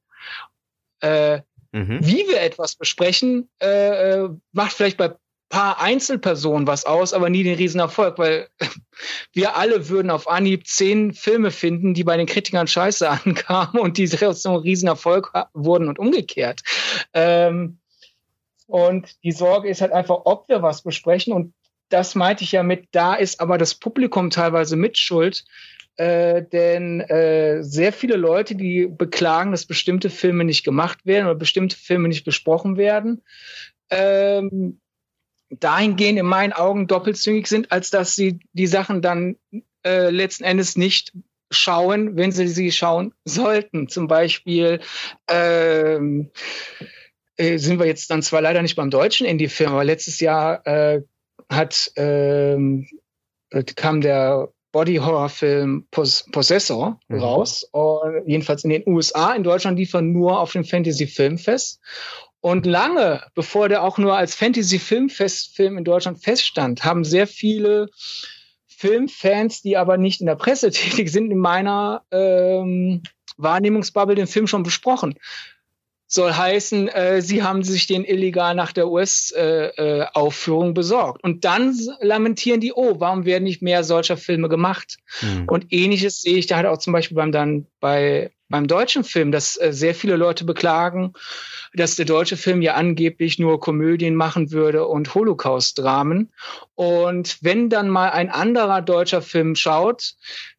S5: äh, mhm. wie wir etwas besprechen, äh, äh macht vielleicht bei paar Einzelpersonen was aus, aber nie den Riesenerfolg, weil wir alle würden auf Anhieb zehn Filme finden, die bei den Kritikern scheiße ankamen und die so ein Riesenerfolg wurden und umgekehrt. Ähm, und die Sorge ist halt einfach, ob wir was besprechen. Und das meinte ich ja mit, da ist aber das Publikum teilweise mitschuld. Äh, denn äh, sehr viele Leute, die beklagen, dass bestimmte Filme nicht gemacht werden oder bestimmte Filme nicht besprochen werden, ähm, dahingehend in meinen Augen doppelzüngig sind, als dass sie die Sachen dann äh, letzten Endes nicht schauen, wenn sie sie schauen sollten. Zum Beispiel ähm, äh, sind wir jetzt dann zwar leider nicht beim deutschen Indie-Film, aber letztes Jahr äh, hat ähm, äh, kam der Body-Horror-Film Pos Possessor mhm. raus. Und jedenfalls in den USA. In Deutschland lief er nur auf dem Fantasy-Filmfest. Und lange, bevor der auch nur als Fantasy-Filmfest-Film in Deutschland feststand, haben sehr viele Filmfans, die aber nicht in der Presse tätig sind, in meiner ähm, Wahrnehmungsbubble den Film schon besprochen soll heißen, äh, sie haben sich den illegal nach der US-Aufführung äh, äh besorgt. Und dann lamentieren die, oh, warum werden nicht mehr solcher Filme gemacht? Mhm. Und ähnliches sehe ich da halt auch zum Beispiel beim dann bei beim deutschen Film, dass äh, sehr viele Leute beklagen, dass der deutsche Film ja angeblich nur Komödien machen würde und Holocaust-Dramen. Und wenn dann mal ein anderer deutscher Film schaut,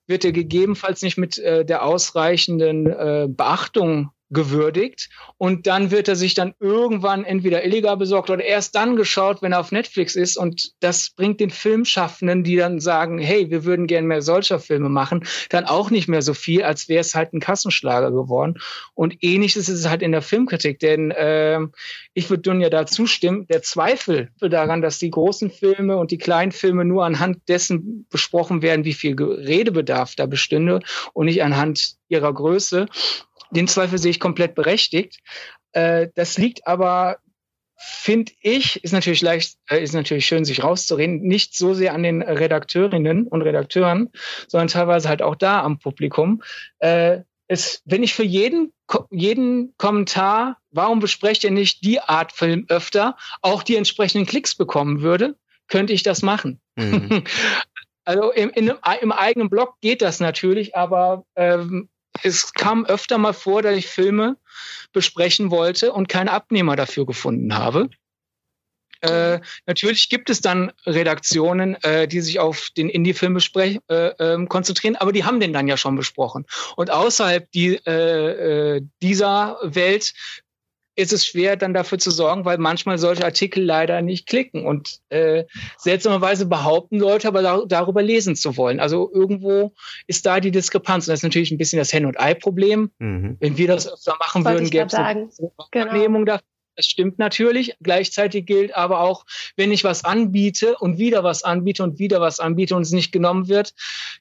S5: wird er gegebenenfalls nicht mit äh, der ausreichenden äh, Beachtung gewürdigt. Und dann wird er sich dann irgendwann entweder illegal besorgt oder erst dann geschaut, wenn er auf Netflix ist. Und das bringt den Filmschaffenden, die dann sagen, hey, wir würden gerne mehr solcher Filme machen, dann auch nicht mehr so viel, als wäre es halt ein Kassenschlager geworden. Und ähnliches ist es halt in der Filmkritik, denn äh, ich würde Dunja da zustimmen, der Zweifel daran, dass die großen Filme und die kleinen Filme nur anhand dessen besprochen werden, wie viel Redebedarf da bestünde und nicht anhand ihrer Größe, den Zweifel sehe ich komplett berechtigt. Äh, das liegt aber, finde ich, ist natürlich leicht, äh, ist natürlich schön, sich rauszureden, nicht so sehr an den Redakteurinnen und Redakteuren, sondern teilweise halt auch da am Publikum. Äh, es, wenn ich für jeden, jeden Kommentar, warum besprecht ihr nicht die Art Film öfter, auch die entsprechenden Klicks bekommen würde, könnte ich das machen. Mhm. Also im, in, im eigenen Blog geht das natürlich, aber ähm, es kam öfter mal vor, dass ich Filme besprechen wollte und keinen Abnehmer dafür gefunden habe. Äh, natürlich gibt es dann Redaktionen, äh, die sich auf den Indie-Film äh, ähm, konzentrieren, aber die haben den dann ja schon besprochen. Und außerhalb die, äh, äh, dieser Welt ist es schwer, dann dafür zu sorgen, weil manchmal solche Artikel leider nicht klicken. Und äh, seltsamerweise behaupten Leute aber da, darüber lesen zu wollen. Also irgendwo ist da die Diskrepanz. Und das ist natürlich ein bisschen das Hen- und Ei-Problem. Mhm. Wenn wir das öfter machen würden, gäbe es eine Wahrnehmung genau. dafür. Das stimmt natürlich. Gleichzeitig gilt aber auch, wenn ich was anbiete und wieder was anbiete und wieder was anbiete und es nicht genommen wird,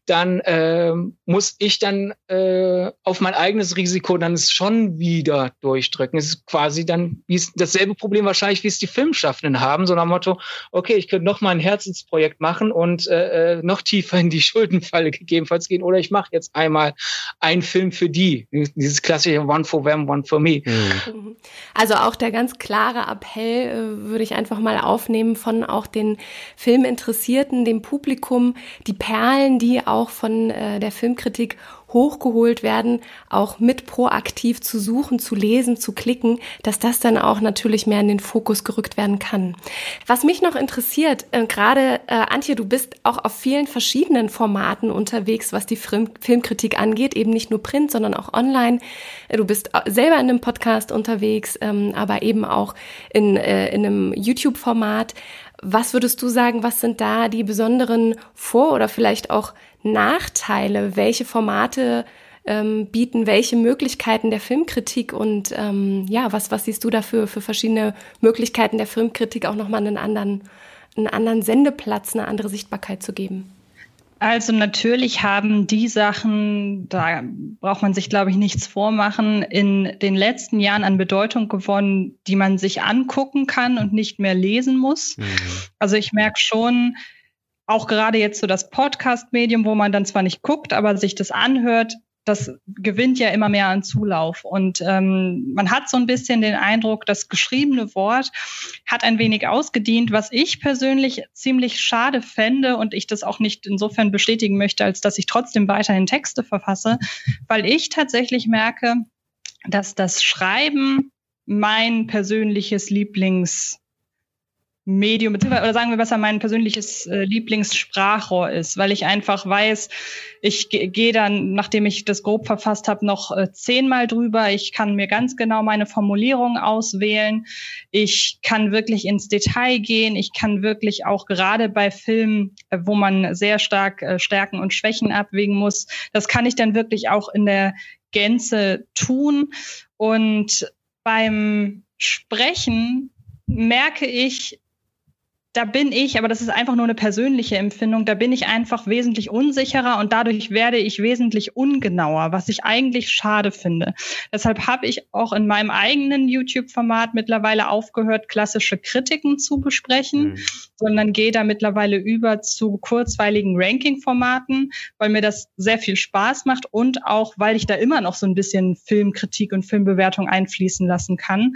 S5: dann äh, muss ich dann äh, auf mein eigenes Risiko dann es schon wieder durchdrücken. Es ist quasi dann wie es, dasselbe Problem wahrscheinlich, wie es die Filmschaffenden haben, so nach Motto, okay, ich könnte noch mal ein Herzensprojekt machen und äh, äh noch tiefer in die Schuldenfalle gegebenenfalls gehen oder ich mache jetzt einmal einen Film für die. Dieses klassische One for them, one for me.
S2: Mhm. Also auch der ganz klare Appell äh, würde ich einfach mal aufnehmen von auch den Filminteressierten, dem Publikum, die Perlen, die auch von äh, der Filmkritik hochgeholt werden, auch mit proaktiv zu suchen, zu lesen, zu klicken, dass das dann auch natürlich mehr in den Fokus gerückt werden kann. Was mich noch interessiert, äh, gerade äh, Antje, du bist auch auf vielen verschiedenen Formaten unterwegs, was die Film Filmkritik angeht, eben nicht nur Print, sondern auch online. Äh, du bist äh, selber in einem Podcast unterwegs, ähm, aber eben auch in, äh, in einem YouTube-Format. Was würdest du sagen, was sind da die besonderen Vor- oder vielleicht auch Nachteile? Welche Formate ähm, bieten welche Möglichkeiten der Filmkritik und ähm, ja, was, was siehst du dafür für verschiedene Möglichkeiten der Filmkritik auch nochmal einen anderen, einen anderen Sendeplatz, eine andere Sichtbarkeit zu geben?
S3: Also natürlich haben die Sachen, da braucht man sich, glaube ich, nichts vormachen, in den letzten Jahren an Bedeutung gewonnen, die man sich angucken kann und nicht mehr lesen muss. Mhm. Also ich merke schon, auch gerade jetzt so das Podcast-Medium, wo man dann zwar nicht guckt, aber sich das anhört, das gewinnt ja immer mehr an Zulauf. Und ähm, man hat so ein bisschen den Eindruck, das geschriebene Wort hat ein wenig ausgedient, was ich persönlich ziemlich schade fände und ich das auch nicht insofern bestätigen möchte, als dass ich trotzdem weiterhin Texte verfasse, weil ich tatsächlich merke, dass das Schreiben mein persönliches Lieblings Medium, beziehungsweise, oder sagen wir besser, mein persönliches äh, Lieblingssprachrohr ist, weil ich einfach weiß, ich gehe dann, nachdem ich das grob verfasst habe, noch äh, zehnmal drüber. Ich kann mir ganz genau meine Formulierung auswählen. Ich kann wirklich ins Detail gehen. Ich kann wirklich auch gerade bei Filmen, äh, wo man sehr stark äh, Stärken und Schwächen abwägen muss, das kann ich dann wirklich auch in der Gänze tun. Und beim Sprechen merke ich, da bin ich, aber das ist einfach nur eine persönliche Empfindung, da bin ich einfach wesentlich unsicherer und dadurch werde ich wesentlich ungenauer, was ich eigentlich schade finde. Deshalb habe ich auch in meinem eigenen YouTube-Format mittlerweile aufgehört, klassische Kritiken zu besprechen, mhm. sondern gehe da mittlerweile über zu kurzweiligen Ranking-Formaten, weil mir das sehr viel Spaß macht und auch, weil ich da immer noch so ein bisschen Filmkritik und Filmbewertung einfließen lassen kann.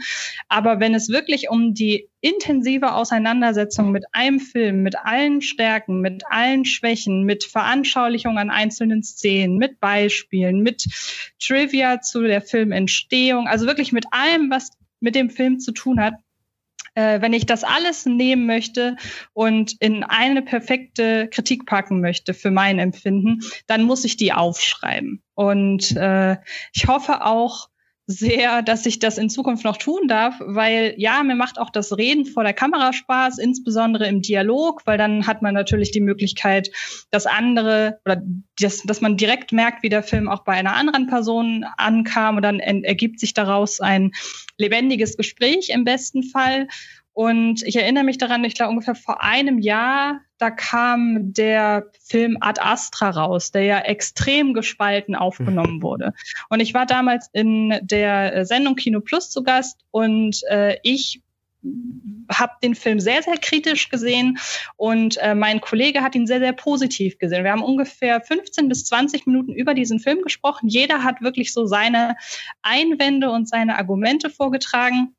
S3: Aber wenn es wirklich um die intensive Auseinandersetzung mit einem Film, mit allen Stärken, mit allen Schwächen, mit Veranschaulichung an einzelnen Szenen, mit Beispielen, mit Trivia zu der Filmentstehung, also wirklich mit allem, was mit dem Film zu tun hat, äh, wenn ich das alles nehmen möchte und in eine perfekte Kritik packen möchte für mein Empfinden, dann muss ich die aufschreiben. Und äh, ich hoffe auch, sehr, dass ich das in Zukunft noch tun darf, weil ja, mir macht auch das Reden vor der Kamera Spaß, insbesondere im Dialog, weil dann hat man natürlich die Möglichkeit, dass andere oder dass, dass man direkt merkt, wie der Film auch bei einer anderen Person ankam und dann ergibt sich daraus ein lebendiges Gespräch im besten Fall. Und ich erinnere mich daran, ich glaube ungefähr vor einem Jahr, da kam der Film Ad Astra raus, der ja extrem gespalten aufgenommen mhm. wurde. Und ich war damals in der Sendung Kino Plus zu Gast und äh, ich habe den Film sehr, sehr kritisch gesehen und äh, mein Kollege hat ihn sehr, sehr positiv gesehen. Wir haben ungefähr 15 bis 20 Minuten über diesen Film gesprochen. Jeder hat wirklich so seine Einwände und seine Argumente vorgetragen.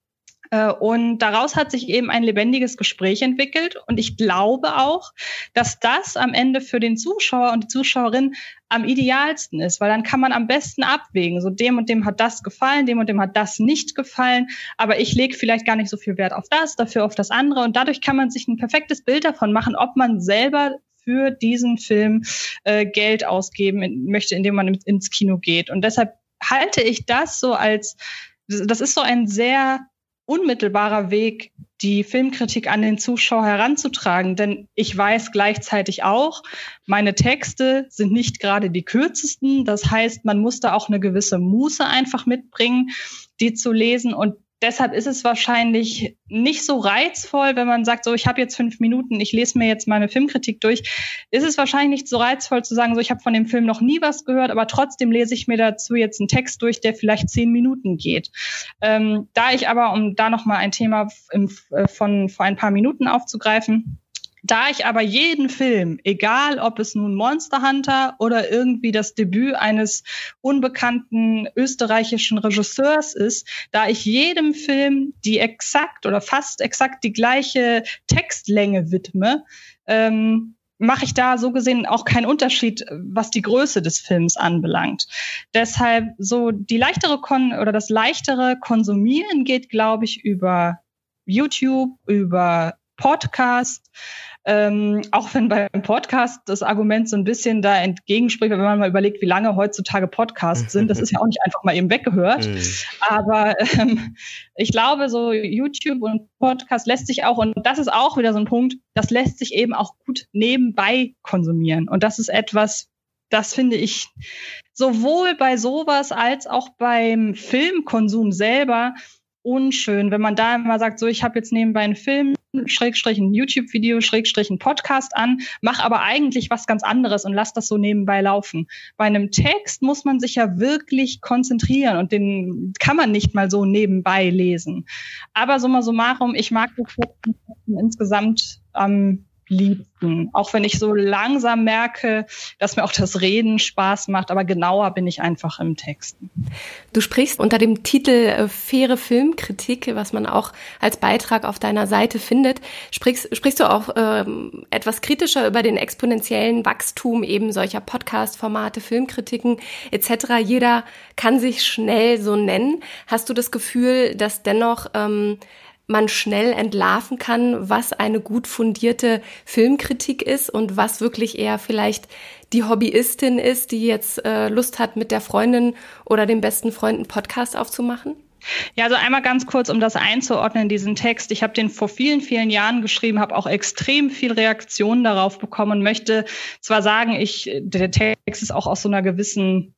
S3: Äh, und daraus hat sich eben ein lebendiges Gespräch entwickelt. Und ich glaube auch, dass das am Ende für den Zuschauer und die Zuschauerin am idealsten ist, weil dann kann man am besten abwägen. So dem und dem hat das gefallen, dem und dem hat das nicht gefallen, aber ich lege vielleicht gar nicht so viel Wert auf das, dafür auf das andere. Und dadurch kann man sich ein perfektes Bild davon machen, ob man selber für diesen Film äh, Geld ausgeben möchte, indem man ins Kino geht. Und deshalb halte ich das so als, das ist so ein sehr unmittelbarer Weg, die Filmkritik an den Zuschauer heranzutragen. Denn ich weiß gleichzeitig auch, meine Texte sind nicht gerade die kürzesten. Das heißt, man muss da auch eine gewisse Muße einfach mitbringen, die zu lesen. Und deshalb ist es wahrscheinlich nicht so reizvoll, wenn man sagt, so ich habe jetzt fünf Minuten, ich lese mir jetzt meine Filmkritik durch. Ist es wahrscheinlich nicht so reizvoll zu sagen, so ich habe von dem Film noch nie was gehört, aber trotzdem lese ich mir dazu jetzt einen Text durch, der vielleicht zehn Minuten geht. Ähm, da ich aber, um da noch mal ein Thema im, äh, von vor ein paar Minuten aufzugreifen, da ich aber jeden Film, egal ob es nun Monster Hunter oder irgendwie das Debüt eines unbekannten österreichischen Regisseurs ist, da ich jedem Film die exakt oder fast exakt die gleiche Textlänge widme, ähm, mache ich da so gesehen auch keinen Unterschied, was die Größe des Films anbelangt. Deshalb so die leichtere Kon oder das leichtere Konsumieren geht, glaube ich, über YouTube, über Podcast. Ähm, auch wenn beim Podcast das Argument so ein bisschen da entgegenspricht, wenn man mal überlegt, wie lange heutzutage Podcasts sind, das ist ja auch nicht einfach mal eben weggehört. Mhm. Aber ähm, ich glaube, so YouTube und Podcast lässt sich auch, und das ist auch wieder so ein Punkt, das lässt sich eben auch gut nebenbei konsumieren. Und das ist etwas, das finde ich sowohl bei sowas als auch beim Filmkonsum selber unschön, wenn man da immer sagt, so ich habe jetzt nebenbei einen Film, Schrägstrich ein YouTube-Video, Schrägstrich ein Podcast an, mach aber eigentlich was ganz anderes und lass das so nebenbei laufen. Bei einem Text muss man sich ja wirklich konzentrieren und den kann man nicht mal so nebenbei lesen. Aber summa summarum, ich mag insgesamt am liebsten. Auch wenn ich so langsam merke, dass mir auch das Reden Spaß macht, aber genauer bin ich einfach im Texten.
S2: Du sprichst unter dem Titel äh, Faire Filmkritik, was man auch als Beitrag auf deiner Seite findet, sprichst, sprichst du auch ähm, etwas kritischer über den exponentiellen Wachstum eben solcher Podcast-Formate, Filmkritiken etc. Jeder kann sich schnell so nennen. Hast du das Gefühl, dass dennoch ähm, man schnell entlarven kann, was eine gut fundierte Filmkritik ist und was wirklich eher vielleicht die Hobbyistin ist, die jetzt äh, Lust hat, mit der Freundin oder dem besten Freund einen Podcast aufzumachen?
S3: Ja, also einmal ganz kurz, um das einzuordnen, diesen Text. Ich habe den vor vielen, vielen Jahren geschrieben, habe auch extrem viel Reaktionen darauf bekommen und möchte zwar sagen, ich, der Text ist auch aus so einer gewissen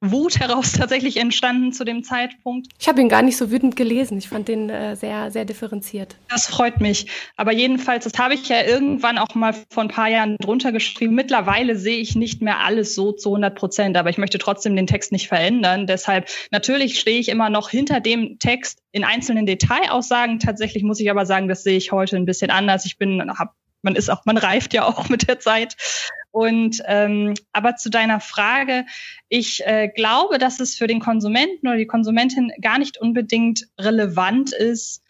S3: Wut heraus tatsächlich entstanden zu dem Zeitpunkt.
S2: Ich habe ihn gar nicht so wütend gelesen. Ich fand den äh, sehr, sehr differenziert.
S3: Das freut mich. Aber jedenfalls, das habe ich ja irgendwann auch mal vor ein paar Jahren drunter geschrieben. Mittlerweile sehe ich nicht mehr alles so zu 100 Prozent, aber ich möchte trotzdem den Text nicht verändern. Deshalb, natürlich stehe ich immer noch hinter dem Text in einzelnen Detailaussagen. Tatsächlich muss ich aber sagen, das sehe ich heute ein bisschen anders. Ich bin, habe man ist auch, man reift ja auch mit der Zeit. Und ähm, aber zu deiner Frage, ich äh, glaube, dass es für den Konsumenten oder die Konsumentin gar nicht unbedingt relevant ist,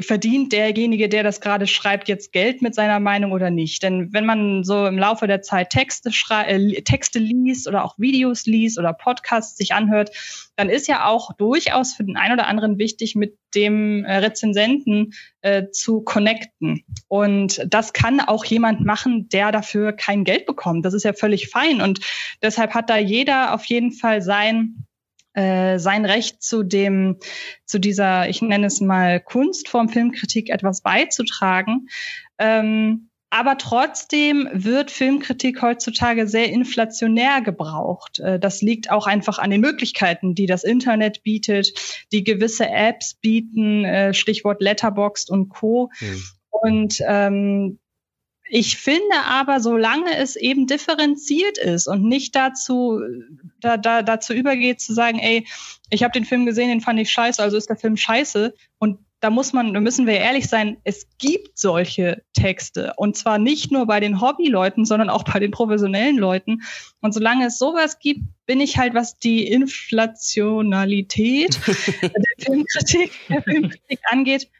S3: verdient derjenige, der das gerade schreibt, jetzt Geld mit seiner Meinung oder nicht? Denn wenn man so im Laufe der Zeit Texte, äh, Texte liest oder auch Videos liest oder Podcasts sich anhört, dann ist ja auch durchaus für den einen oder anderen wichtig, mit dem äh, Rezensenten äh, zu connecten. Und das kann auch jemand machen, der dafür kein Geld bekommt. Das ist ja völlig fein. Und deshalb hat da jeder auf jeden Fall sein äh, sein Recht zu dem, zu dieser, ich nenne es mal Kunstform Filmkritik etwas beizutragen. Ähm, aber trotzdem wird Filmkritik heutzutage sehr inflationär gebraucht. Äh, das liegt auch einfach an den Möglichkeiten, die das Internet bietet, die gewisse Apps bieten, äh, Stichwort Letterboxd und Co. Mhm. Und ähm, ich finde aber, solange es eben differenziert ist und nicht dazu, da, da, dazu übergeht zu sagen, ey, ich habe den Film gesehen, den fand ich scheiße, also ist der Film scheiße. Und da muss man, da müssen wir ehrlich sein, es gibt solche Texte. Und zwar nicht nur bei den Hobbyleuten, sondern auch bei den professionellen Leuten. Und solange es sowas gibt, bin ich halt, was die Inflationalität der Filmkritik, der Filmkritik angeht,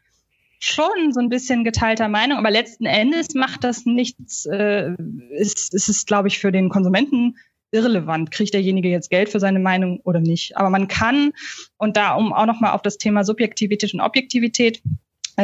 S3: schon so ein bisschen geteilter Meinung, aber letzten Endes macht das nichts, äh, ist, ist es, glaube ich, für den Konsumenten irrelevant. Kriegt derjenige jetzt Geld für seine Meinung oder nicht? Aber man kann, und da um auch nochmal auf das Thema Subjektivität und Objektivität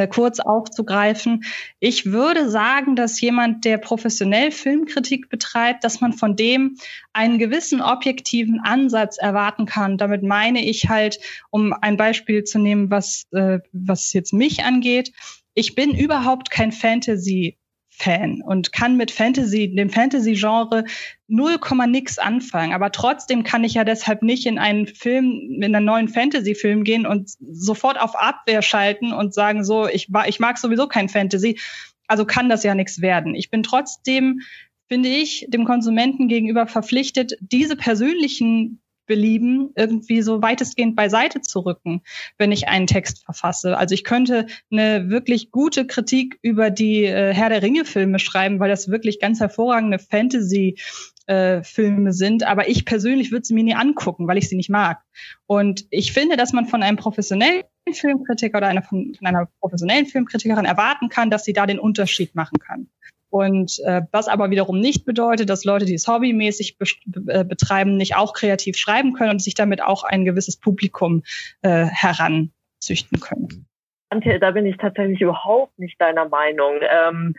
S3: kurz aufzugreifen. Ich würde sagen, dass jemand, der professionell Filmkritik betreibt, dass man von dem einen gewissen objektiven Ansatz erwarten kann. Damit meine ich halt, um ein Beispiel zu nehmen, was, äh, was jetzt mich angeht. Ich bin überhaupt kein Fantasy Fan und kann mit Fantasy, dem Fantasy-Genre null Komma nix anfangen. Aber trotzdem kann ich ja deshalb nicht in einen Film, in einen neuen Fantasy-Film gehen und sofort auf Abwehr schalten und sagen so, ich, ich mag sowieso kein Fantasy. Also kann das ja nichts werden. Ich bin trotzdem, finde ich, dem Konsumenten gegenüber verpflichtet, diese persönlichen Belieben irgendwie so weitestgehend beiseite zu rücken, wenn ich einen Text verfasse. Also ich könnte eine wirklich gute Kritik über die äh, Herr der Ringe Filme schreiben, weil das wirklich ganz hervorragende Fantasy äh, Filme sind, aber ich persönlich würde sie mir nie angucken, weil ich sie nicht mag. Und ich finde, dass man von einem professionellen Filmkritiker oder einer, von einer professionellen Filmkritikerin erwarten kann, dass sie da den Unterschied machen kann. Und äh, was aber wiederum nicht bedeutet, dass Leute, die es hobbymäßig be äh, betreiben, nicht auch kreativ schreiben können und sich damit auch ein gewisses Publikum äh, heranzüchten können.
S4: Antje, da bin ich tatsächlich überhaupt nicht deiner Meinung. Ähm,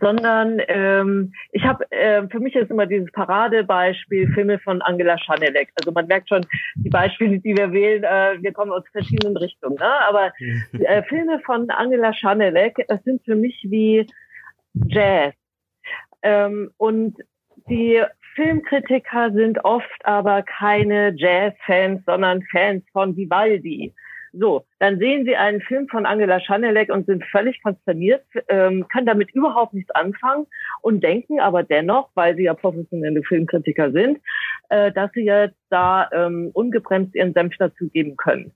S4: sondern ähm, ich habe äh, für mich ist immer dieses Paradebeispiel Filme von Angela Schanelek. Also man merkt schon die Beispiele, die wir wählen, äh, wir kommen aus verschiedenen Richtungen. Ne? Aber äh, Filme von Angela Schanelek, das sind für mich wie Jazz. Ähm, und die Filmkritiker sind oft aber keine Jazz-Fans, sondern Fans von Vivaldi. So, dann sehen Sie einen Film von Angela Schanelek und sind völlig konsterniert, ähm, können damit überhaupt nichts anfangen und denken aber dennoch, weil Sie ja professionelle Filmkritiker sind, äh, dass Sie jetzt da ähm, ungebremst Ihren Senf dazugeben können.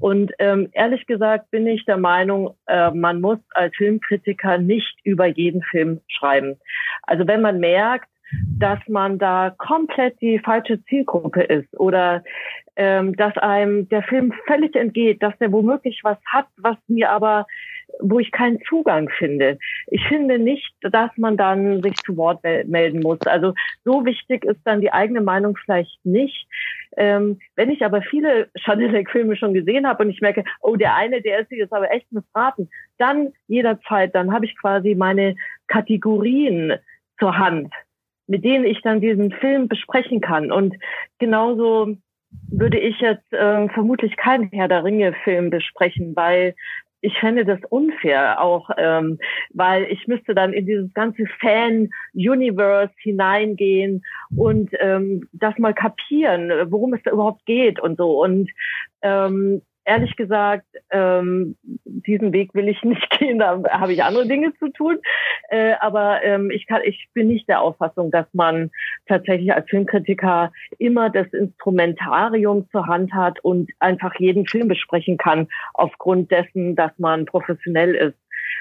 S4: Und ähm, ehrlich gesagt bin ich der Meinung, äh, man muss als Filmkritiker nicht über jeden Film schreiben. Also wenn man merkt, dass man da komplett die falsche Zielgruppe ist oder ähm, dass einem der Film völlig entgeht, dass der womöglich was hat, was mir aber, wo ich keinen Zugang finde. Ich finde nicht, dass man dann sich zu Wort melden muss. Also so wichtig ist dann die eigene Meinung vielleicht nicht. Ähm, wenn ich aber viele Chanelek-Filme schon gesehen habe und ich merke, oh, der eine, der ist jetzt aber echt missraten, dann jederzeit, dann habe ich quasi meine Kategorien zur Hand mit denen ich dann diesen Film besprechen kann. Und genauso würde ich jetzt äh, vermutlich keinen Herr der Ringe-Film besprechen, weil ich fände das unfair auch, ähm, weil ich müsste dann in dieses ganze Fan-Universe hineingehen und ähm, das mal kapieren, worum es da überhaupt geht und so. Und ähm, ehrlich gesagt, ähm, diesen Weg will ich nicht gehen, da habe ich andere Dinge zu tun. Äh, aber ähm, ich, kann, ich bin nicht der Auffassung, dass man tatsächlich als Filmkritiker immer das Instrumentarium zur Hand hat und einfach jeden Film besprechen kann, aufgrund dessen, dass man professionell ist.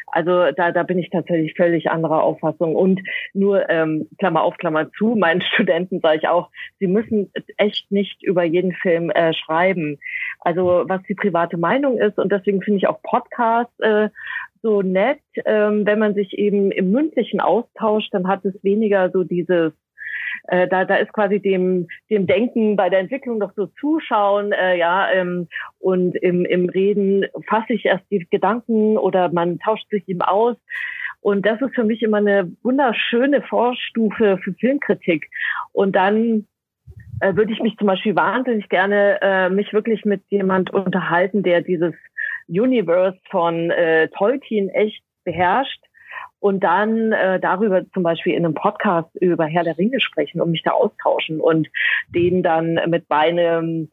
S4: Also da, da bin ich tatsächlich völlig anderer Auffassung. Und nur ähm, Klammer auf, Klammer zu, meinen Studenten sage ich auch, sie müssen echt nicht über jeden Film äh, schreiben. Also was die private Meinung ist, und deswegen finde ich auch Podcasts äh, so nett, ähm, wenn man sich eben im mündlichen austauscht, dann hat es weniger so dieses äh, da, da ist quasi dem, dem Denken bei der Entwicklung doch so zuschauen, äh, ja, ähm, und im, im Reden fasse ich erst die Gedanken oder man tauscht sich ihm aus. Und das ist für mich immer eine wunderschöne Vorstufe für Filmkritik. Und dann äh, würde ich mich zum Beispiel wahnsinnig gerne äh, mich wirklich mit jemand unterhalten, der dieses Universe von äh, Tolkien echt beherrscht und dann äh, darüber zum Beispiel in einem Podcast über Herr der Ringe sprechen und mich da austauschen und den dann mit meinem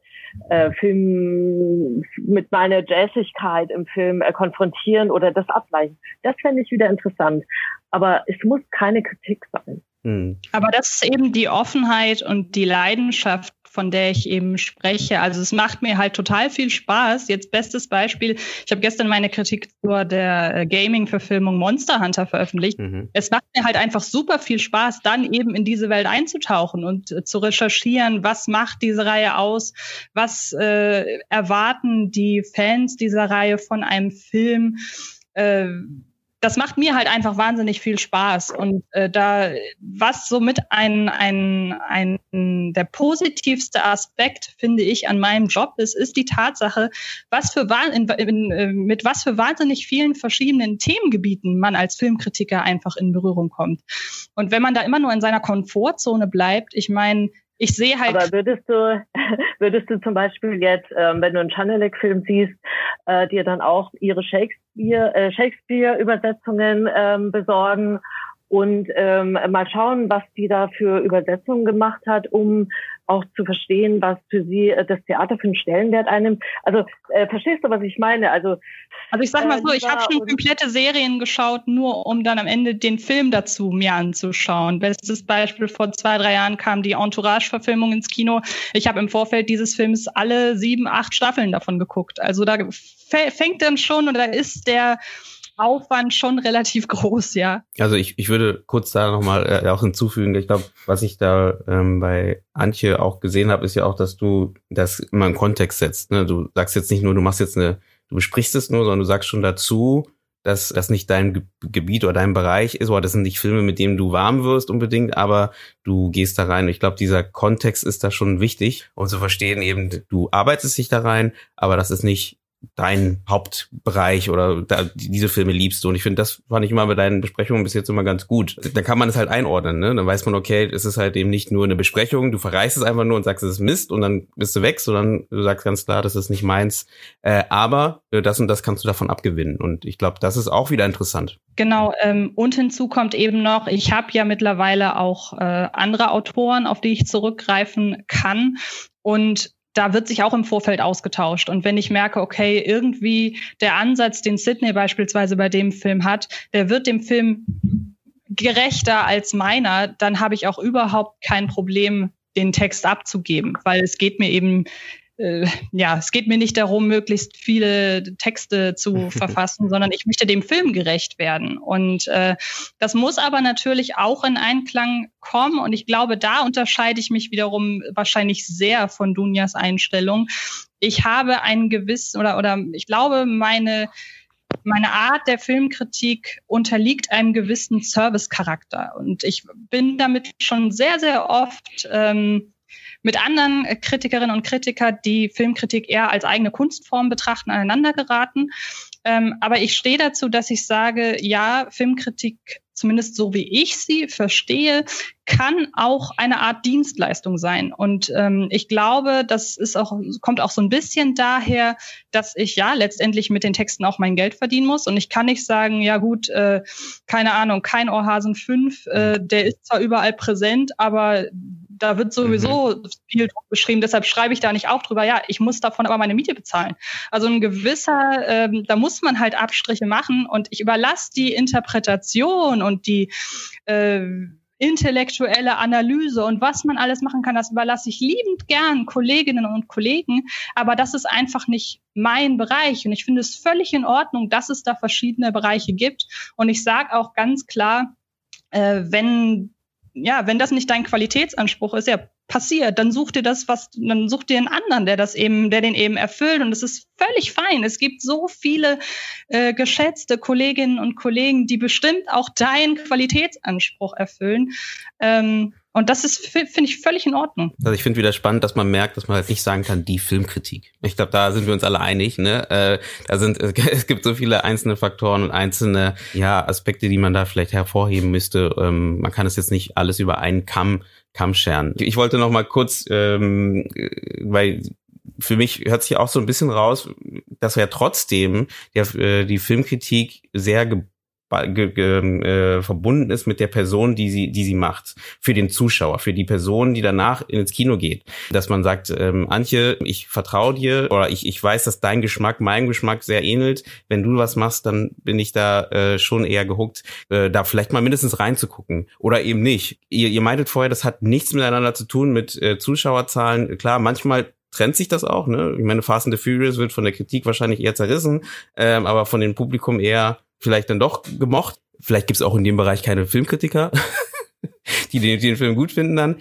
S4: äh, Film, mit meiner Jazzigkeit im Film äh, konfrontieren oder das ableichen. Das fände ich wieder interessant. Aber es muss keine Kritik sein.
S3: Hm. Aber das ist eben die Offenheit und die Leidenschaft, von der ich eben spreche. Also es macht mir halt total viel Spaß. Jetzt bestes Beispiel, ich habe gestern meine Kritik zur der äh, Gaming-Verfilmung Monster Hunter veröffentlicht. Mhm. Es macht mir halt einfach super viel Spaß, dann eben in diese Welt einzutauchen und äh, zu recherchieren, was macht diese Reihe aus, was äh, erwarten die Fans dieser Reihe von einem Film. Äh, das macht mir halt einfach wahnsinnig viel Spaß. Und äh, da, was somit ein, ein, ein, der positivste Aspekt, finde ich, an meinem Job ist, ist die Tatsache, was für, in, in, äh, mit was für wahnsinnig vielen verschiedenen Themengebieten man als Filmkritiker einfach in Berührung kommt. Und wenn man da immer nur in seiner Komfortzone bleibt, ich meine, ich sehe halt.
S4: Aber würdest du, würdest du zum Beispiel jetzt, ähm, wenn du einen Chanelek-Film siehst, äh, dir dann auch ihre Shakespeare, äh, Shakespeare-Übersetzungen ähm, besorgen und ähm, mal schauen, was die da für Übersetzungen gemacht hat, um auch zu verstehen, was für sie äh, das Theater für einen Stellenwert einnimmt. Also äh, verstehst du, was ich meine? Also,
S3: also ich sag mal so, ich habe schon komplette Serien geschaut, nur um dann am Ende den Film dazu mir anzuschauen. Bestes Beispiel, vor zwei, drei Jahren kam die Entourage-Verfilmung ins Kino. Ich habe im Vorfeld dieses Films alle sieben, acht Staffeln davon geguckt. Also da fängt dann schon oder ist der Aufwand schon relativ groß, ja.
S1: Also ich, ich würde kurz da nochmal äh, auch hinzufügen, ich glaube, was ich da ähm, bei Antje auch gesehen habe, ist ja auch, dass du das immer im Kontext setzt. Ne? Du sagst jetzt nicht nur, du machst jetzt eine, du besprichst es nur, sondern du sagst schon dazu, dass das nicht dein Ge Gebiet oder dein Bereich ist, oder das sind nicht Filme, mit denen du warm wirst unbedingt, aber du gehst da rein. Ich glaube, dieser Kontext ist da schon wichtig, um zu verstehen eben, du arbeitest dich da rein, aber das ist nicht dein Hauptbereich oder da, diese Filme liebst du. Und ich finde, das fand ich immer bei deinen Besprechungen bis jetzt immer ganz gut. Dann kann man es halt einordnen, ne? Dann weiß man, okay, es ist halt eben nicht nur eine Besprechung, du verreißt es einfach nur und sagst, es ist Mist und dann bist du weg, sondern du sagst ganz klar, das ist nicht meins. Äh, aber das und das kannst du davon abgewinnen. Und ich glaube, das ist auch wieder interessant.
S3: Genau, ähm, und hinzu kommt eben noch, ich habe ja mittlerweile auch äh, andere Autoren, auf die ich zurückgreifen kann. Und da wird sich auch im Vorfeld ausgetauscht. Und wenn ich merke, okay, irgendwie der Ansatz, den Sydney beispielsweise bei dem Film hat, der wird dem Film gerechter als meiner, dann habe ich auch überhaupt kein Problem, den Text abzugeben, weil es geht mir eben äh, ja, es geht mir nicht darum, möglichst viele Texte zu verfassen, sondern ich möchte dem Film gerecht werden. Und äh, das muss aber natürlich auch in Einklang kommen. Und ich glaube, da unterscheide ich mich wiederum wahrscheinlich sehr von Dunjas Einstellung. Ich habe einen gewissen oder oder ich glaube, meine meine Art der Filmkritik unterliegt einem gewissen Service-Charakter. Und ich bin damit schon sehr, sehr oft ähm, mit anderen Kritikerinnen und Kritikern, die Filmkritik eher als eigene Kunstform betrachten, aneinander geraten. Ähm, aber ich stehe dazu, dass ich sage, ja, Filmkritik, zumindest so wie ich sie verstehe, kann auch eine Art Dienstleistung sein. Und ähm, ich glaube, das ist auch, kommt auch so ein bisschen daher, dass ich ja letztendlich mit den Texten auch mein Geld verdienen muss. Und ich kann nicht sagen, ja gut, äh, keine Ahnung, kein Ohrhasen 5, äh, der ist zwar überall präsent, aber da wird sowieso mhm. viel beschrieben, deshalb schreibe ich da nicht auch drüber, ja, ich muss davon aber meine Miete bezahlen. Also ein gewisser, ähm, da muss man halt Abstriche machen und ich überlasse die Interpretation und die äh, intellektuelle Analyse und was man alles machen kann, das überlasse ich liebend gern Kolleginnen und Kollegen, aber das ist einfach nicht mein Bereich und ich finde es völlig in Ordnung, dass es da verschiedene Bereiche gibt und ich sage auch ganz klar, äh, wenn ja, wenn das nicht dein Qualitätsanspruch ist, ja, passiert, dann such dir das, was, dann such dir einen anderen, der das eben, der den eben erfüllt. Und es ist völlig fein. Es gibt so viele äh, geschätzte Kolleginnen und Kollegen, die bestimmt auch deinen Qualitätsanspruch erfüllen. Ähm, und das ist, finde ich, völlig in Ordnung.
S1: Also ich finde wieder spannend, dass man merkt, dass man halt nicht sagen kann, die Filmkritik. Ich glaube, da sind wir uns alle einig. Ne? Äh, da sind es gibt so viele einzelne Faktoren und einzelne ja Aspekte, die man da vielleicht hervorheben müsste. Ähm, man kann es jetzt nicht alles über einen Kamm Kamm scheren. Ich wollte noch mal kurz, ähm, weil für mich hört sich auch so ein bisschen raus, dass ja trotzdem der, äh, die Filmkritik sehr äh, verbunden ist mit der Person, die sie, die sie macht, für den Zuschauer, für die Person, die danach ins Kino geht. Dass man sagt, ähm, Antje, ich vertraue dir oder ich, ich weiß, dass dein Geschmack meinem Geschmack sehr ähnelt. Wenn du was machst, dann bin ich da äh, schon eher gehuckt, äh, da vielleicht mal mindestens reinzugucken oder eben nicht. Ihr, ihr meintet vorher, das hat nichts miteinander zu tun mit äh, Zuschauerzahlen. Klar, manchmal trennt sich das auch. Ne? Ich meine, Fast and the Furious wird von der Kritik wahrscheinlich eher zerrissen, ähm, aber von dem Publikum eher vielleicht dann doch gemocht. Vielleicht gibt es auch in dem Bereich keine Filmkritiker, die, den, die den Film gut finden dann.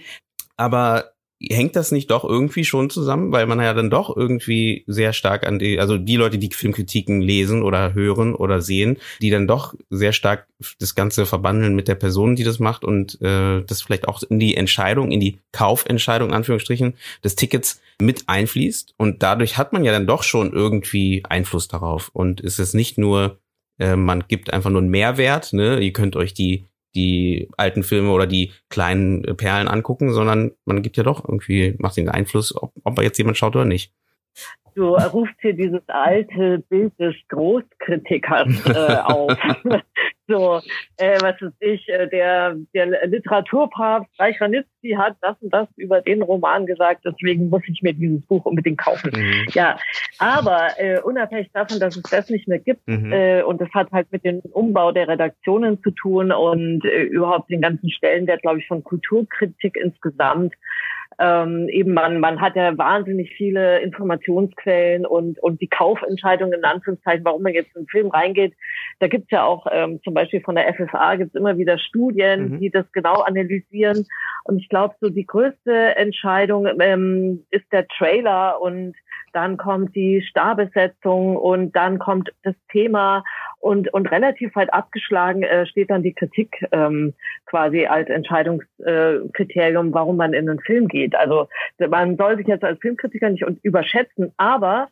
S1: Aber hängt das nicht doch irgendwie schon zusammen, weil man ja dann doch irgendwie sehr stark an die, also die Leute, die Filmkritiken lesen oder hören oder sehen, die dann doch sehr stark das Ganze verbandeln mit der Person, die das macht und äh, das vielleicht auch in die Entscheidung, in die Kaufentscheidung, Anführungsstrichen, des Tickets mit einfließt. Und dadurch hat man ja dann doch schon irgendwie Einfluss darauf. Und ist es nicht nur äh, man gibt einfach nur einen Mehrwert. Ne? Ihr könnt euch die die alten Filme oder die kleinen Perlen angucken, sondern man gibt ja doch irgendwie, macht den Einfluss, ob, ob jetzt jemand schaut oder nicht.
S4: Du rufst hier dieses alte Bild des Großkritikers äh, auf. so, äh, was ist ich, äh, der, der Literaturpapst Reich Ranitzky hat das und das über den Roman gesagt, deswegen muss ich mir dieses Buch unbedingt kaufen. Mhm. Ja, aber äh, unabhängig davon, dass es das nicht mehr gibt, mhm. äh, und das hat halt mit dem Umbau der Redaktionen zu tun und äh, überhaupt den ganzen Stellenwert, glaube ich, von Kulturkritik insgesamt, ähm, eben man, man hat ja wahnsinnig viele Informationsquellen und, und die Kaufentscheidungen in Anführungszeichen, warum man jetzt in einen Film reingeht. Da gibt's ja auch ähm, zum Beispiel von der FFA gibt's immer wieder Studien, mhm. die das genau analysieren. Und ich glaube, so die größte Entscheidung ähm, ist der Trailer und dann kommt die Starbesetzung und dann kommt das Thema und, und relativ weit abgeschlagen äh, steht dann die Kritik ähm, quasi als Entscheidungskriterium, warum man in einen Film geht. Also man soll sich jetzt als Filmkritiker nicht überschätzen, aber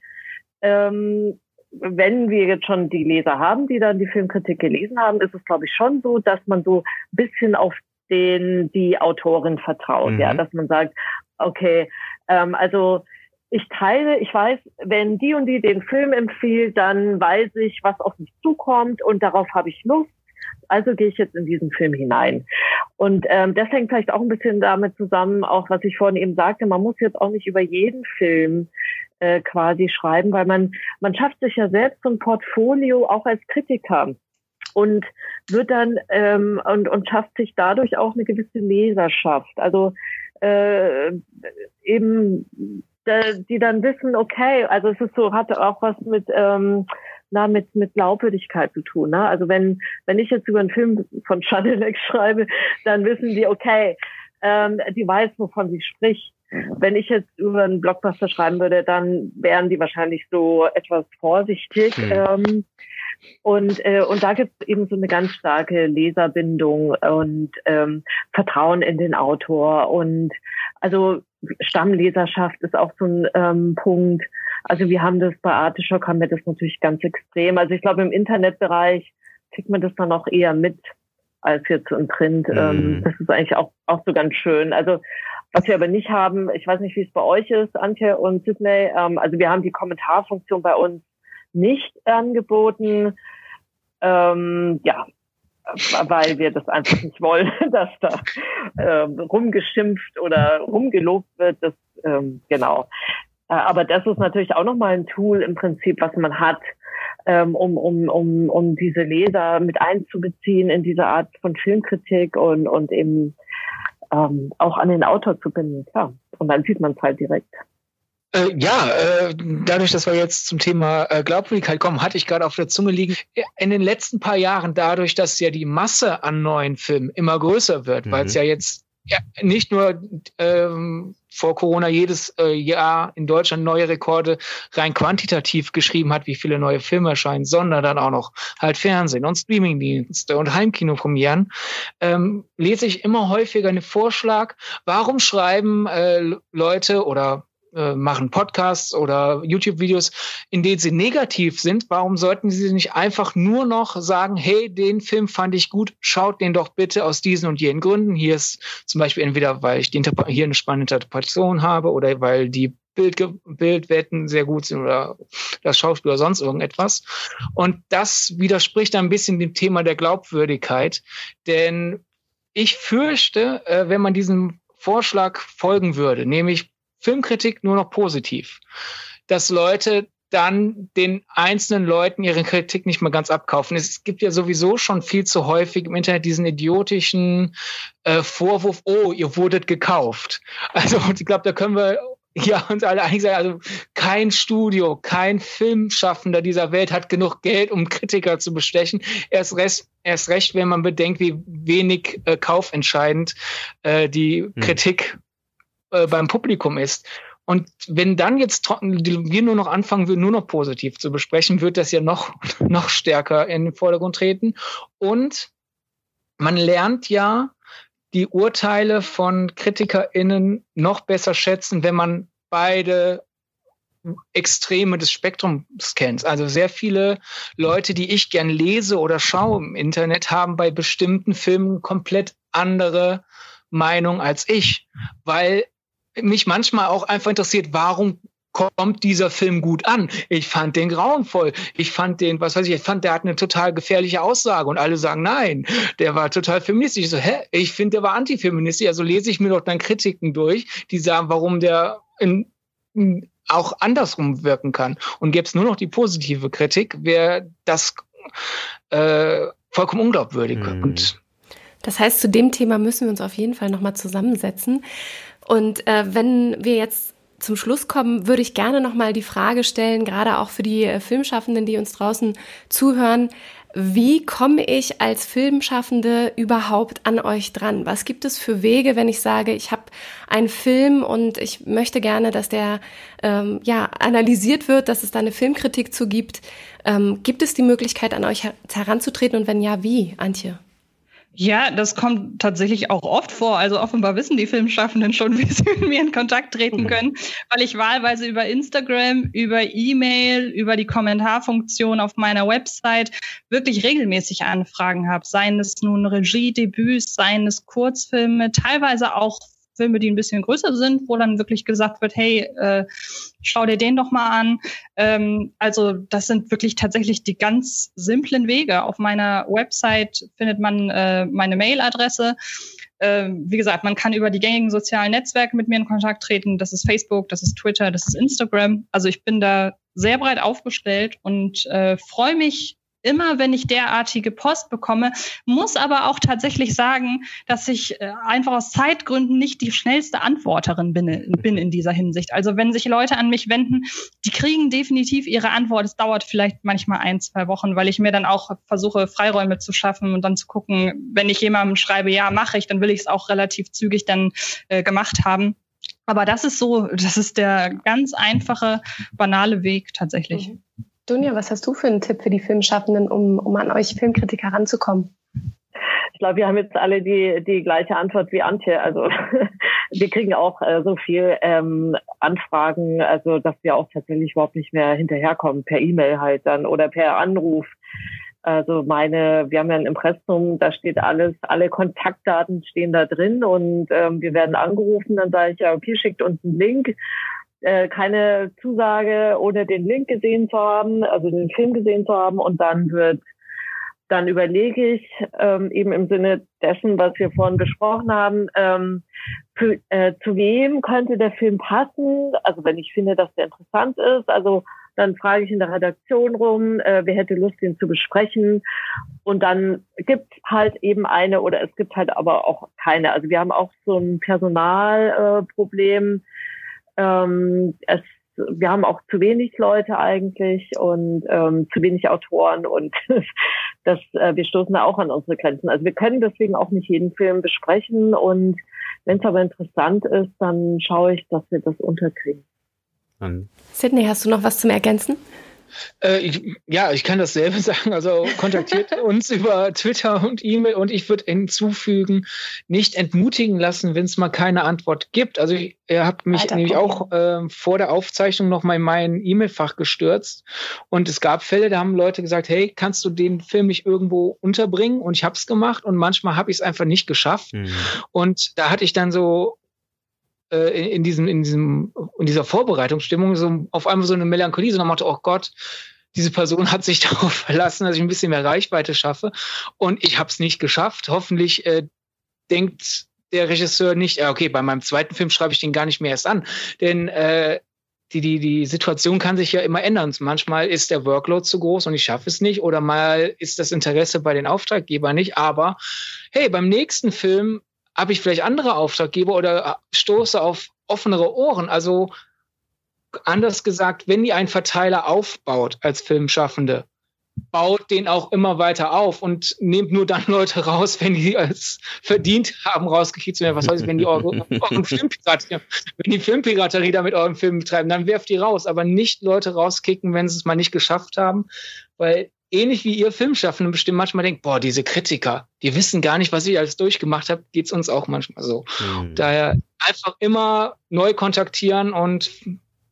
S4: ähm, wenn wir jetzt schon die Leser haben, die dann die Filmkritik gelesen haben, ist es, glaube ich, schon so, dass man so ein bisschen auf den die Autorin vertraut, mhm. ja, dass man sagt, okay, ähm, also ich teile, ich weiß, wenn die und die den Film empfiehlt, dann weiß ich, was auf mich zukommt und darauf habe ich Lust. Also gehe ich jetzt in diesen Film hinein. Und ähm, das hängt vielleicht auch ein bisschen damit zusammen, auch was ich vorhin eben sagte, man muss jetzt auch nicht über jeden Film äh, quasi schreiben, weil man, man schafft sich ja selbst so ein Portfolio auch als Kritiker und wird dann ähm, und, und schafft sich dadurch auch eine gewisse Leserschaft. Also äh, eben die dann wissen, okay, also es ist so, hat auch was mit ähm, na, mit, mit Glaubwürdigkeit zu tun. Ne? Also wenn, wenn ich jetzt über einen Film von Chanelek schreibe, dann wissen die, okay, ähm, die weiß, wovon sie spricht. Wenn ich jetzt über einen Blockbuster schreiben würde, dann wären die wahrscheinlich so etwas vorsichtig. Mhm. Ähm, und, äh, und da gibt es eben so eine ganz starke Leserbindung und ähm, Vertrauen in den Autor. Und also Stammleserschaft ist auch so ein ähm, Punkt. Also wir haben das bei Artischock, haben wir das natürlich ganz extrem. Also ich glaube, im Internetbereich kriegt man das dann auch eher mit als jetzt im Print. Mhm. Ähm, das ist eigentlich auch, auch so ganz schön. Also was wir aber nicht haben, ich weiß nicht, wie es bei euch ist, Antje und Sidney, ähm, also wir haben die Kommentarfunktion bei uns nicht angeboten. Ähm, ja, weil wir das einfach nicht wollen, dass da ähm, rumgeschimpft oder rumgelobt wird. Das ähm, genau. Äh, aber das ist natürlich auch nochmal ein Tool im Prinzip, was man hat, ähm, um, um, um, um diese Leser mit einzubeziehen in diese Art von Filmkritik und, und eben ähm, auch an den Autor zu binden. Klar. Und dann sieht man es halt direkt.
S5: Äh, ja, äh, dadurch, dass wir jetzt zum Thema äh, Glaubwürdigkeit kommen, hatte ich gerade auf der Zunge liegen. In den letzten paar Jahren, dadurch, dass ja die Masse an neuen Filmen immer größer wird, mhm. weil es ja jetzt ja, nicht nur ähm, vor Corona jedes äh, Jahr in Deutschland neue Rekorde rein quantitativ geschrieben hat, wie viele neue Filme erscheinen, sondern dann auch noch halt Fernsehen und Streamingdienste und Heimkinopremieren, ähm, lese ich immer häufiger einen Vorschlag, warum schreiben äh, Leute oder äh, machen Podcasts oder YouTube-Videos, in denen sie negativ sind. Warum sollten sie nicht einfach nur noch sagen, hey, den Film fand ich gut, schaut den doch bitte aus diesen und jenen Gründen. Hier ist zum Beispiel entweder, weil ich die Interpre hier eine spannende Interpretation habe oder weil die Bild, Bildwetten sehr gut sind oder das Schauspiel oder sonst irgendetwas. Und das widerspricht ein bisschen dem Thema der Glaubwürdigkeit, denn ich fürchte, äh, wenn man diesem Vorschlag folgen würde, nämlich Filmkritik nur noch positiv. Dass Leute dann den einzelnen Leuten ihre Kritik nicht mehr ganz abkaufen. Es gibt ja sowieso schon viel zu häufig im Internet diesen idiotischen äh, Vorwurf, oh, ihr wurdet gekauft. Also ich glaube, da können wir ja uns alle eigentlich sagen, also kein Studio, kein Filmschaffender dieser Welt hat genug Geld, um Kritiker zu bestechen. Erst recht, erst recht wenn man bedenkt, wie wenig äh, kaufentscheidend äh, die hm. Kritik äh, beim Publikum ist. Und wenn dann jetzt wir nur noch anfangen würden, nur noch positiv zu besprechen, wird das ja noch, noch stärker in den Vordergrund treten. Und man lernt ja die Urteile von KritikerInnen noch besser schätzen, wenn man beide Extreme des Spektrums kennt. Also sehr viele Leute, die ich gern lese oder schaue im Internet, haben bei bestimmten Filmen komplett andere Meinung als ich, weil mich manchmal auch einfach interessiert, warum kommt dieser Film gut an. Ich fand den grauenvoll. Ich fand den, was weiß ich, ich fand, der hat eine total gefährliche Aussage und alle sagen, nein, der war total feministisch. Ich so, hä? Ich finde, der war antifeministisch. Also lese ich mir doch dann Kritiken durch, die sagen, warum der in, in, auch andersrum wirken kann. Und gäbe es nur noch die positive Kritik, wäre das äh, vollkommen unglaubwürdig. Mhm. Und
S2: das heißt, zu dem Thema müssen wir uns auf jeden Fall nochmal zusammensetzen. Und äh, wenn wir jetzt zum Schluss kommen, würde ich gerne nochmal die Frage stellen, gerade auch für die äh, Filmschaffenden, die uns draußen zuhören. Wie komme ich als Filmschaffende überhaupt an euch dran? Was gibt es für Wege, wenn ich sage, ich habe einen Film und ich möchte gerne, dass der ähm, ja analysiert wird, dass es da eine Filmkritik zu gibt? Ähm, gibt es die Möglichkeit, an euch heranzutreten und wenn ja, wie, Antje?
S3: Ja, das kommt tatsächlich auch oft vor. Also offenbar wissen die Filmschaffenden schon, wie sie mit mir in Kontakt treten mhm. können, weil ich wahlweise über Instagram, über E-Mail, über die Kommentarfunktion auf meiner Website wirklich regelmäßig Anfragen habe. Seien es nun Regiedebüts, seien es Kurzfilme, teilweise auch Filme, die ein bisschen größer sind, wo dann wirklich gesagt wird, hey, äh, schau dir den doch mal an. Ähm, also das sind wirklich tatsächlich die ganz simplen Wege. Auf meiner Website findet man äh, meine Mailadresse. Äh, wie gesagt, man kann über die gängigen sozialen Netzwerke mit mir in Kontakt treten. Das ist Facebook, das ist Twitter, das ist Instagram. Also ich bin da sehr breit aufgestellt und äh, freue mich immer, wenn ich derartige Post bekomme, muss aber auch tatsächlich sagen, dass ich äh, einfach aus Zeitgründen nicht die schnellste Antworterin bin, bin in dieser Hinsicht. Also wenn sich Leute an mich wenden, die kriegen definitiv ihre Antwort. Es dauert vielleicht manchmal ein, zwei Wochen, weil ich mir dann auch versuche, Freiräume zu schaffen und dann zu gucken, wenn ich jemandem schreibe, ja, mache ich, dann will ich es auch relativ zügig dann äh, gemacht haben. Aber das ist so, das ist der ganz einfache, banale Weg tatsächlich. Mhm.
S2: Dunja, was hast du für einen Tipp für die Filmschaffenden, um, um an euch Filmkritiker ranzukommen?
S4: Ich glaube, wir haben jetzt alle die, die gleiche Antwort wie Antje. Also wir kriegen auch äh, so viel ähm, Anfragen, also dass wir auch tatsächlich überhaupt nicht mehr hinterherkommen, per E-Mail halt dann oder per Anruf. Also meine, wir haben ja ein Impressum, da steht alles, alle Kontaktdaten stehen da drin und ähm, wir werden angerufen, dann sage ich ja, okay, schickt uns einen Link äh, keine Zusage, ohne den Link gesehen zu haben, also den Film gesehen zu haben. Und dann wird, dann überlege ich ähm, eben im Sinne dessen, was wir vorhin besprochen haben, ähm, für, äh, zu wem könnte der Film passen. Also wenn ich finde, dass der interessant ist, also dann frage ich in der Redaktion rum, äh, wer hätte Lust, ihn zu besprechen. Und dann gibt halt eben eine oder es gibt halt aber auch keine. Also wir haben auch so ein Personalproblem. Äh, ähm, es, wir haben auch zu wenig Leute eigentlich und ähm, zu wenig Autoren und das, äh, wir stoßen da auch an unsere Grenzen. Also wir können deswegen auch nicht jeden Film besprechen und wenn es aber interessant ist, dann schaue ich, dass wir das unterkriegen.
S2: Sydney, hast du noch was zum Ergänzen?
S5: Äh, ich, ja, ich kann dasselbe sagen. Also kontaktiert uns über Twitter und E-Mail und ich würde hinzufügen, nicht entmutigen lassen, wenn es mal keine Antwort gibt. Also ich, ihr habt mich Alter, nämlich auch äh, vor der Aufzeichnung noch mal in mein E-Mail-Fach gestürzt und es gab Fälle, da haben Leute gesagt, hey, kannst du den Film nicht irgendwo unterbringen? Und ich habe es gemacht und manchmal habe ich es einfach nicht geschafft. Mhm. Und da hatte ich dann so in, in, diesem, in, diesem, in dieser Vorbereitungsstimmung so auf einmal so eine Melancholie, sondern man oh Gott, diese Person hat sich darauf verlassen, dass ich ein bisschen mehr Reichweite schaffe. Und ich habe es nicht geschafft. Hoffentlich äh, denkt der Regisseur nicht, äh, okay, bei meinem zweiten Film schreibe ich den gar nicht mehr erst an. Denn äh, die, die, die Situation kann sich ja immer ändern. Manchmal ist der Workload zu groß und ich schaffe es nicht. Oder mal ist das Interesse bei den Auftraggebern nicht. Aber hey, beim nächsten Film habe ich vielleicht andere Auftraggeber oder stoße auf offenere Ohren. Also anders gesagt, wenn ihr einen Verteiler aufbaut als Filmschaffende, baut den auch immer weiter auf und nehmt nur dann Leute raus, wenn die es verdient haben, rausgekriegt zu werden. Was heißt, wenn die eure, euren Filmpiraterie, wenn die Filmpiraterie da mit eurem Film betreiben, dann werft die raus, aber nicht Leute rauskicken, wenn sie es mal nicht geschafft haben, weil ähnlich wie ihr Filmschaffenden bestimmt manchmal denkt, boah, diese Kritiker, die wissen gar nicht, was ich alles durchgemacht habe, geht's uns auch manchmal so. Mhm. Daher einfach immer neu kontaktieren und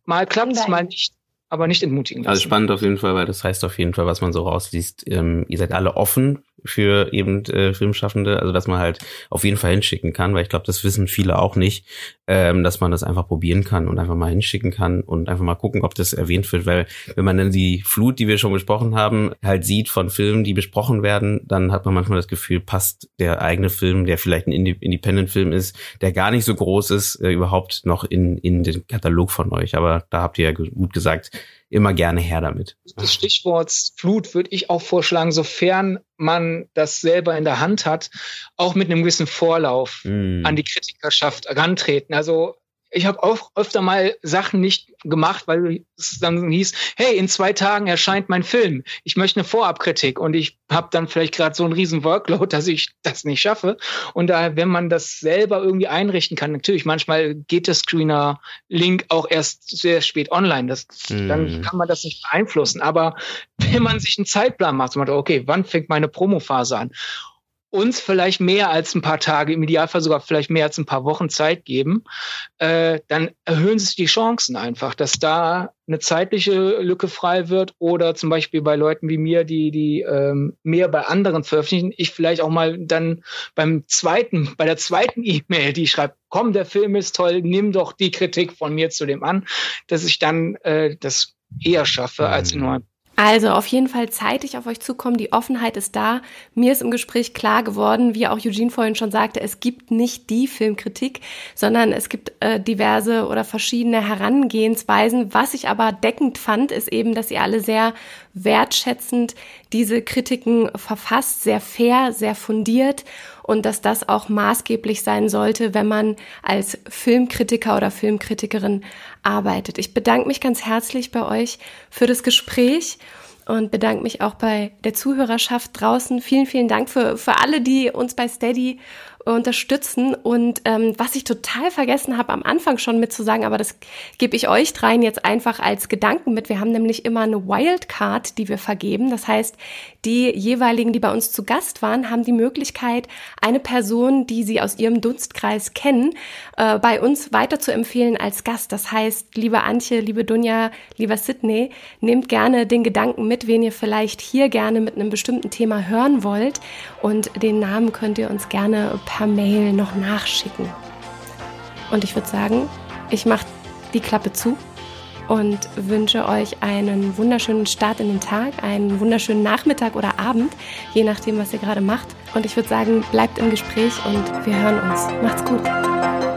S5: mal klappt's, mal nicht aber nicht entmutigen
S1: lassen. Also spannend auf jeden Fall, weil das heißt auf jeden Fall, was man so rausliest, ähm, ihr seid alle offen für eben äh, Filmschaffende, also dass man halt auf jeden Fall hinschicken kann, weil ich glaube, das wissen viele auch nicht, ähm, dass man das einfach probieren kann und einfach mal hinschicken kann und einfach mal gucken, ob das erwähnt wird, weil wenn man dann die Flut, die wir schon besprochen haben, halt sieht von Filmen, die besprochen werden, dann hat man manchmal das Gefühl, passt der eigene Film, der vielleicht ein Independent-Film ist, der gar nicht so groß ist, äh, überhaupt noch in, in den Katalog von euch. Aber da habt ihr ja gut gesagt, immer gerne her damit.
S5: Das Stichwort Flut würde ich auch vorschlagen, sofern man das selber in der Hand hat, auch mit einem gewissen Vorlauf mm. an die Kritikerschaft herantreten. Also ich habe auch öfter mal Sachen nicht gemacht, weil es dann hieß, hey, in zwei Tagen erscheint mein Film. Ich möchte eine Vorabkritik und ich habe dann vielleicht gerade so einen riesen Workload, dass ich das nicht schaffe. Und da, wenn man das selber irgendwie einrichten kann, natürlich, manchmal geht der Screener-Link auch erst sehr spät online. Das, mm. Dann kann man das nicht beeinflussen. Aber wenn man sich einen Zeitplan macht, so man, okay, wann fängt meine Promophase an? Uns vielleicht mehr als ein paar Tage, im Idealfall sogar vielleicht mehr als ein paar Wochen Zeit geben, äh, dann erhöhen sich die Chancen einfach, dass da eine zeitliche Lücke frei wird oder zum Beispiel bei Leuten wie mir, die die ähm, mehr bei anderen veröffentlichen, ich vielleicht auch mal dann beim zweiten, bei der zweiten E-Mail, die schreibt, komm, der Film ist toll, nimm doch die Kritik von mir zu dem an, dass ich dann äh, das eher schaffe, als nur
S2: also auf jeden Fall zeitig auf euch zukommen. Die Offenheit ist da. Mir ist im Gespräch klar geworden, wie auch Eugene vorhin schon sagte, es gibt nicht die Filmkritik, sondern es gibt äh, diverse oder verschiedene Herangehensweisen. Was ich aber deckend fand, ist eben, dass ihr alle sehr wertschätzend diese Kritiken verfasst, sehr fair, sehr fundiert und dass das auch maßgeblich sein sollte, wenn man als Filmkritiker oder Filmkritikerin arbeitet. Ich bedanke mich ganz herzlich bei euch für das Gespräch und bedanke mich auch bei der Zuhörerschaft draußen. Vielen, vielen Dank für, für alle, die uns bei Steady unterstützen. Und ähm, was ich total vergessen habe, am Anfang schon mitzusagen, aber das gebe ich euch dreien jetzt einfach als Gedanken mit. Wir haben nämlich immer eine Wildcard, die wir vergeben. Das heißt, die jeweiligen, die bei uns zu Gast waren, haben die Möglichkeit, eine Person, die sie aus ihrem Dunstkreis kennen, äh, bei uns weiter zu empfehlen als Gast. Das heißt, liebe Antje, liebe Dunja, lieber Sydney, nehmt gerne den Gedanken mit, wen ihr vielleicht hier gerne mit einem bestimmten Thema hören wollt. Und den Namen könnt ihr uns gerne per Mail noch nachschicken. Und ich würde sagen, ich mache die Klappe zu und wünsche euch einen wunderschönen Start in den Tag, einen wunderschönen Nachmittag oder Abend, je nachdem, was ihr gerade macht. Und ich würde sagen, bleibt im Gespräch und wir hören uns. Macht's gut.